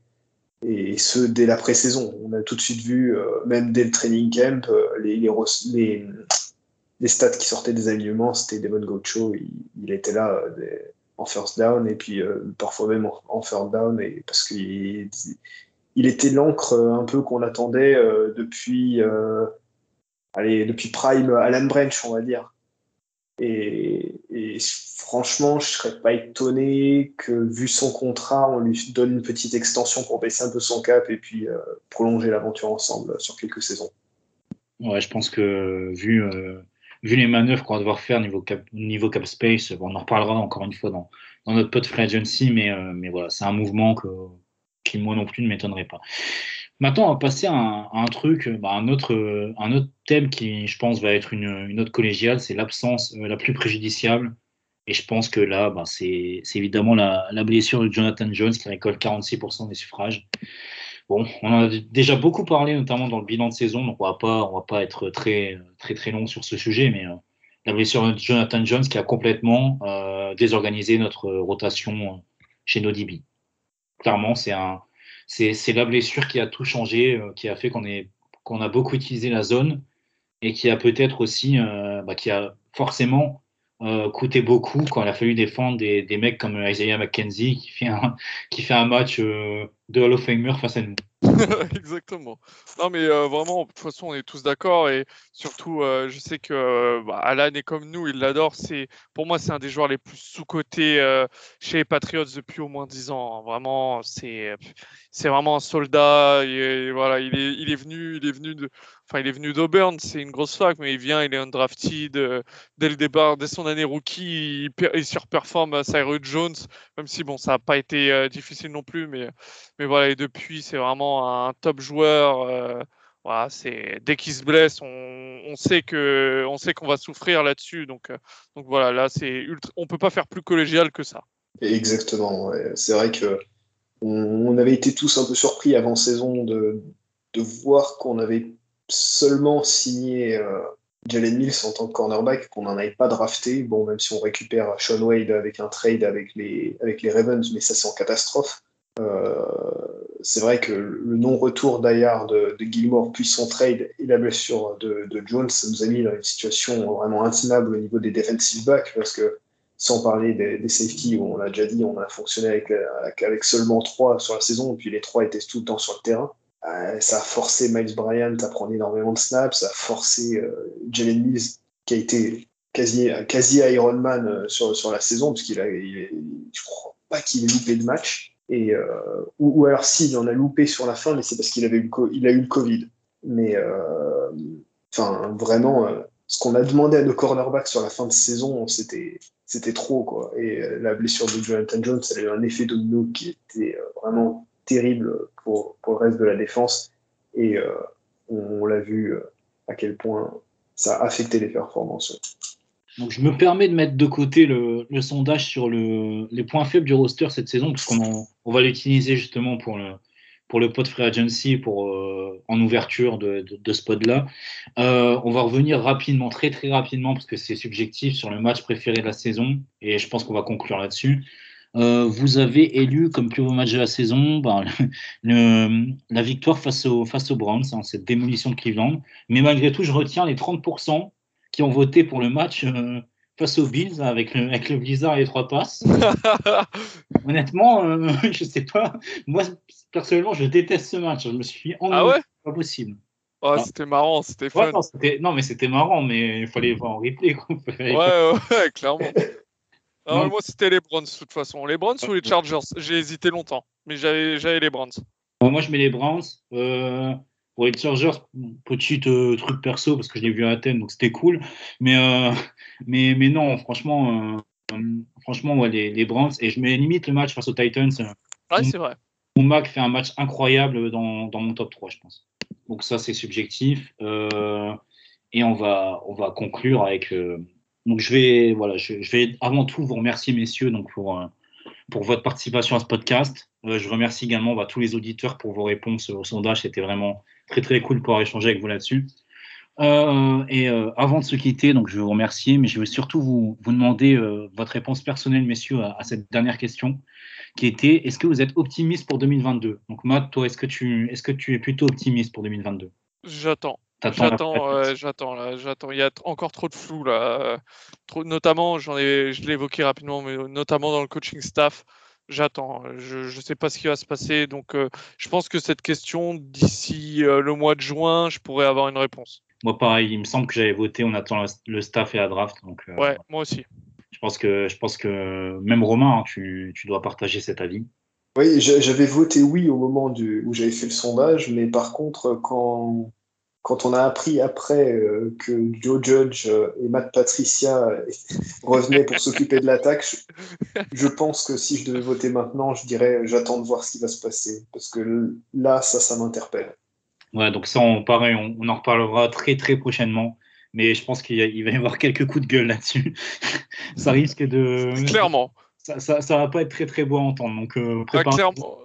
et, ce, dès la pré-saison. On a tout de suite vu, même dès le training camp, les les stats qui sortaient des alignements, c'était Devon Gocho, il, il, était là euh, en first down et puis euh, parfois même en, third down et parce qu'il il était l'encre un peu qu'on attendait euh, depuis allez depuis prime Alan Branch on va dire. Et, franchement je serais pas étonné que vu son contrat on lui donne une petite extension pour baisser un peu son cap et puis prolonger l'aventure ensemble sur quelques saisons. Ouais je pense que vu vu les manœuvres qu'on va devoir faire niveau cap, niveau cap space, on en reparlera encore une fois dans, dans notre pod free agency, mais, euh, mais voilà, c'est un mouvement que, qui, moi non plus, ne m'étonnerait pas. Maintenant, on va passer à un, truc, bah, un, autre, un autre thème qui, je pense, va être une, une autre collégiale, c'est l'absence euh, la plus préjudiciable. Et je pense que là, bah, c'est évidemment la, blessure de Jonathan Jones qui récolte 46% des suffrages. Bon, on en a déjà beaucoup parlé, notamment dans le bilan de saison, donc on va pas, on va pas être très, très, très long sur ce sujet, mais euh, la blessure de Jonathan Jones qui a complètement euh, désorganisé notre rotation euh, chez nos DB. Clairement, c'est un, c'est, la blessure qui a tout changé, qui a fait qu'on est, qu'on a beaucoup utilisé la zone et qui a peut-être aussi, bah, qui a forcément coûté beaucoup quand il a fallu défendre des, mecs comme Isaiah McKenzie qui fait qui fait un match de Hall of Famer face à nous. *laughs* Exactement. Non, mais euh, vraiment, de toute façon, on est tous d'accord. Et surtout, euh, je sais que euh, bah, Alan est comme nous, il l'adore. C'est, pour moi, c'est un des joueurs les plus sous-cotés chez les Patriots depuis au moins 10 ans. Hein. Vraiment, c'est, c'est vraiment un soldat. Et, voilà, il est, il est venu, il est venu de, enfin, il est venu d'Auburn. C'est une grosse fac, mais il vient, il est undrafted dès le départ, dès son année rookie, il, il surperforme Cyrus Jones, même si bon, ça n'a pas été difficile non plus, mais, mais voilà. Et depuis, c'est vraiment un top joueur. voilà, c'est dès qu'il se blesse, on, on, sait que on qu'on va souffrir là-dessus. Donc, donc voilà, là, c'est ultra, on peut pas faire plus collégial que ça. Exactement. C'est vrai que on, avait été tous un peu surpris avant saison de, de voir qu'on avait seulement signé euh, Jalen Mills en tant que cornerback, qu'on n'en avait pas drafté. Bon, même si on récupère Sean Wade avec un trade avec les, avec les Ravens, mais ça c'est en catastrophe. Euh, c'est vrai que le non-retour d'ailleurs de, de, Gilmore puis son trade et la blessure de, Jones, ça nous a mis dans une situation vraiment intenable au niveau des defensive backs parce que sans parler des, safeties où on l'a déjà dit, on a fonctionné avec, seulement trois sur la saison, puis les trois étaient tout le temps sur le terrain. Euh, ça a forcé Miles Bryant à prendre énormément de snaps, ça a forcé euh, Jalen Mills, qui a été quasi, quasi Iron Man euh, sur, sur la saison, parce qu'il a, il, pas qu'il ait loupé de match. Euh, ou, ou, alors si, il en a loupé sur la fin, mais c'est parce qu'il a eu le Covid. Mais enfin, vraiment, ce qu'on a demandé à nos cornerbacks sur la fin de saison, c'était c'était trop quoi. Et euh, la blessure de Jonathan Jones, elle a eu un effet domino qui était euh, vraiment terrible pour, le reste de la défense. Et euh, on, l'a vu à quel point ça a affecté les performances. Donc je me permets de mettre de côté le, sondage sur le, les points faibles du roster cette saison, parce qu'on on va l'utiliser justement pour le, pour le pod Free Agency pour, euh, en ouverture de, de, ce pod-là. Euh, on va revenir rapidement, très très rapidement, parce que c'est subjectif, sur le match préféré de la saison, et je pense qu'on va conclure là-dessus. Euh, vous avez élu comme plus beau match de la saison ben, *laughs* la victoire face, au, aux Browns, hein, cette démolition de Cleveland. Mais malgré tout, je retiens les 30% qui ont voté pour le match face aux Bills avec le, avec le Blizzard et les trois passes. *laughs* Honnêtement, euh, *laughs* je sais pas. Moi, personnellement, je déteste ce match. Je me suis ennuyé. Ah ouais pas possible. Oh, c'était marrant, c'était fun. non, mais c'était marrant, mais il fallait voir en replay. *laughs* Ouais, ouais, clairement. moi, c'était les Browns, de toute façon. Les Browns ou les Chargers? J'ai hésité longtemps, mais j'avais les Browns. moi, je mets les Browns. Euh, pour les Chargers, petit euh, truc perso, parce que je l'ai vu à Athènes, donc c'était cool. Mais, euh, mais, mais non, franchement, franchement ouais, les, les Browns. Et je mets limite le match face aux Titans. Ouais, c'est vrai. Mon Mac fait un match incroyable dans, dans, mon top 3, je pense. Donc ça, c'est subjectif. Euh, et on va, on va conclure avec... Euh, donc je vais, voilà, je, je, vais avant tout vous remercier, messieurs, donc pour, euh, pour votre participation à ce podcast. Euh, je remercie également bah, tous les auditeurs pour vos réponses au sondage. C'était vraiment très, très cool de pouvoir échanger avec vous là-dessus. Euh, et euh, avant de se quitter, donc je vais vous remercier, mais je vais surtout vous, vous demander euh, votre réponse personnelle, messieurs, à, à, cette dernière question, qui était est-ce que vous êtes optimiste pour 2022 Donc Matt, toi, est-ce que tu est-ce que tu es plutôt optimiste pour 2022 J'attends. J'attends, j'attends. Il y a encore trop de flou là. Trop, notamment, j'en ai, je l'ai évoqué rapidement, mais notamment dans le coaching staff. J'attends. Je ne sais pas ce qui va se passer. Donc, je pense que cette question, d'ici le mois de juin, je pourrais avoir une réponse. Moi, pareil, il me semble que j'avais voté, on attend le staff et la draft. Donc, euh, ouais, moi aussi. Je pense que, je pense que même Romain, hein, tu, tu, dois partager cet avis. Oui, j'avais voté oui au moment du, où j'avais fait le sondage, mais par contre, quand, quand on a appris après euh, que Joe Judge et Matt Patricia revenaient pour s'occuper de l'attaque, je, je, pense que si je devais voter maintenant, je dirais j'attends de voir ce qui va se passer. Parce que là, ça, ça m'interpelle. Ouais, donc ça, on, pareil, on, en reparlera très très prochainement. Mais je pense qu'il va y avoir quelques coups de gueule là-dessus. *laughs* ça risque de. Clairement. Ça, ça, ça, va pas être très très beau à entendre. Donc, euh, ah, clairement.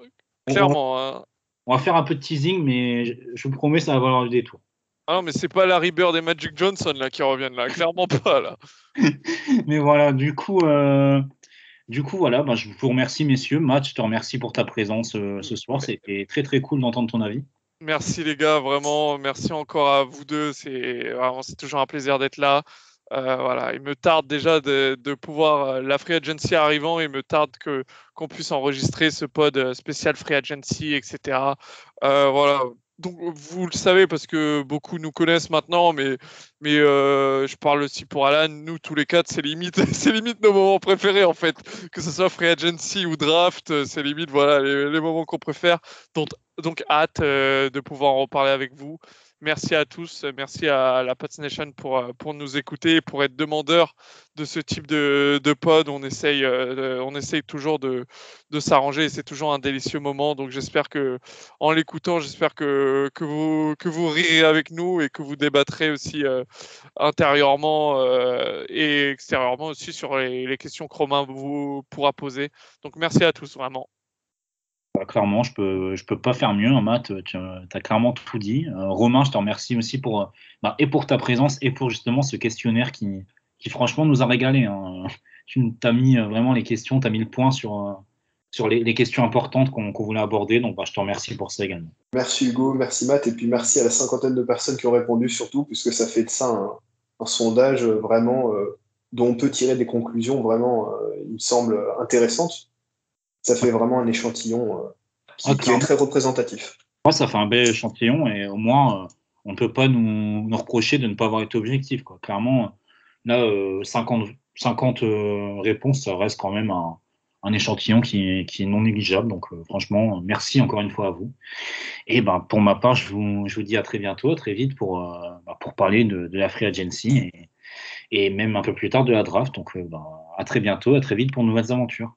On, clairement hein. On va faire un peu de teasing, mais je, vous promets, ça va valoir le détour. Ah non, mais c'est pas Larry Bird et Magic Johnson là qui reviennent là, clairement pas là. *laughs* mais voilà, du coup, euh, du coup voilà, bah, je vous remercie messieurs. Matt, je te remercie pour ta présence euh, ce soir. C'était très très cool d'entendre ton avis. Merci les gars, vraiment, merci encore à vous deux. C'est toujours un plaisir d'être là. Euh, voilà, il me tarde déjà de, pouvoir euh, la free agency arrivant, il me tarde que qu'on puisse enregistrer ce pod euh, spécial free agency, etc. Voilà, donc vous le savez parce que beaucoup nous connaissent maintenant, mais, mais je parle aussi pour Alan. Nous, tous les quatre, c'est limite, *laughs* limite nos moments préférés en fait, que ce soit free agency ou draft, c'est limite voilà les, moments qu'on préfère. Donc, donc hâte de pouvoir en reparler avec vous. Merci à tous, merci à la Pats Nation pour, euh, pour nous écouter, pour être demandeur de ce type de, pod. On essaye, euh, on essaye toujours de, de s'arranger et c'est toujours un délicieux moment. Donc j'espère que, en l'écoutant, j'espère que, que, vous, que vous rirez avec nous et que vous débattrez aussi euh, intérieurement euh, et extérieurement aussi sur les, les questions que Romain vous pourra poser. Donc merci à tous, vraiment. Bah, clairement, je peux, je peux pas faire mieux, hein, Matt. Tu as clairement tout dit. Euh, Romain, je te remercie aussi pour, euh, bah, et pour ta présence et pour justement ce questionnaire qui, qui franchement nous a régalé. Hein. *laughs* Tu as mis euh, vraiment les questions, tu as mis le point sur, sur les, questions importantes qu'on qu voulait aborder. Donc, bah, je te remercie pour ça également. Merci Hugo, merci Matt, et puis merci à la cinquantaine de personnes qui ont répondu surtout, puisque ça fait de ça un, sondage vraiment euh, dont on peut tirer des conclusions vraiment, euh, il me semble, intéressantes ça fait vraiment un échantillon euh, qui, qui est très représentatif. Moi, ça fait un bel échantillon et au moins, euh, on ne peut pas nous, nous, reprocher de ne pas avoir été objectif. Quoi. Clairement, là, euh, 50, 50 euh, réponses, ça reste quand même un, un échantillon qui est, qui est non négligeable. Donc franchement, merci encore une fois à vous. Et ben pour ma part, je vous, je vous dis à très bientôt, à très vite pour, bah, pour parler de, de, la Free Agency et, et, même un peu plus tard de la draft. Donc ben, à très bientôt, à très vite pour de nouvelles aventures.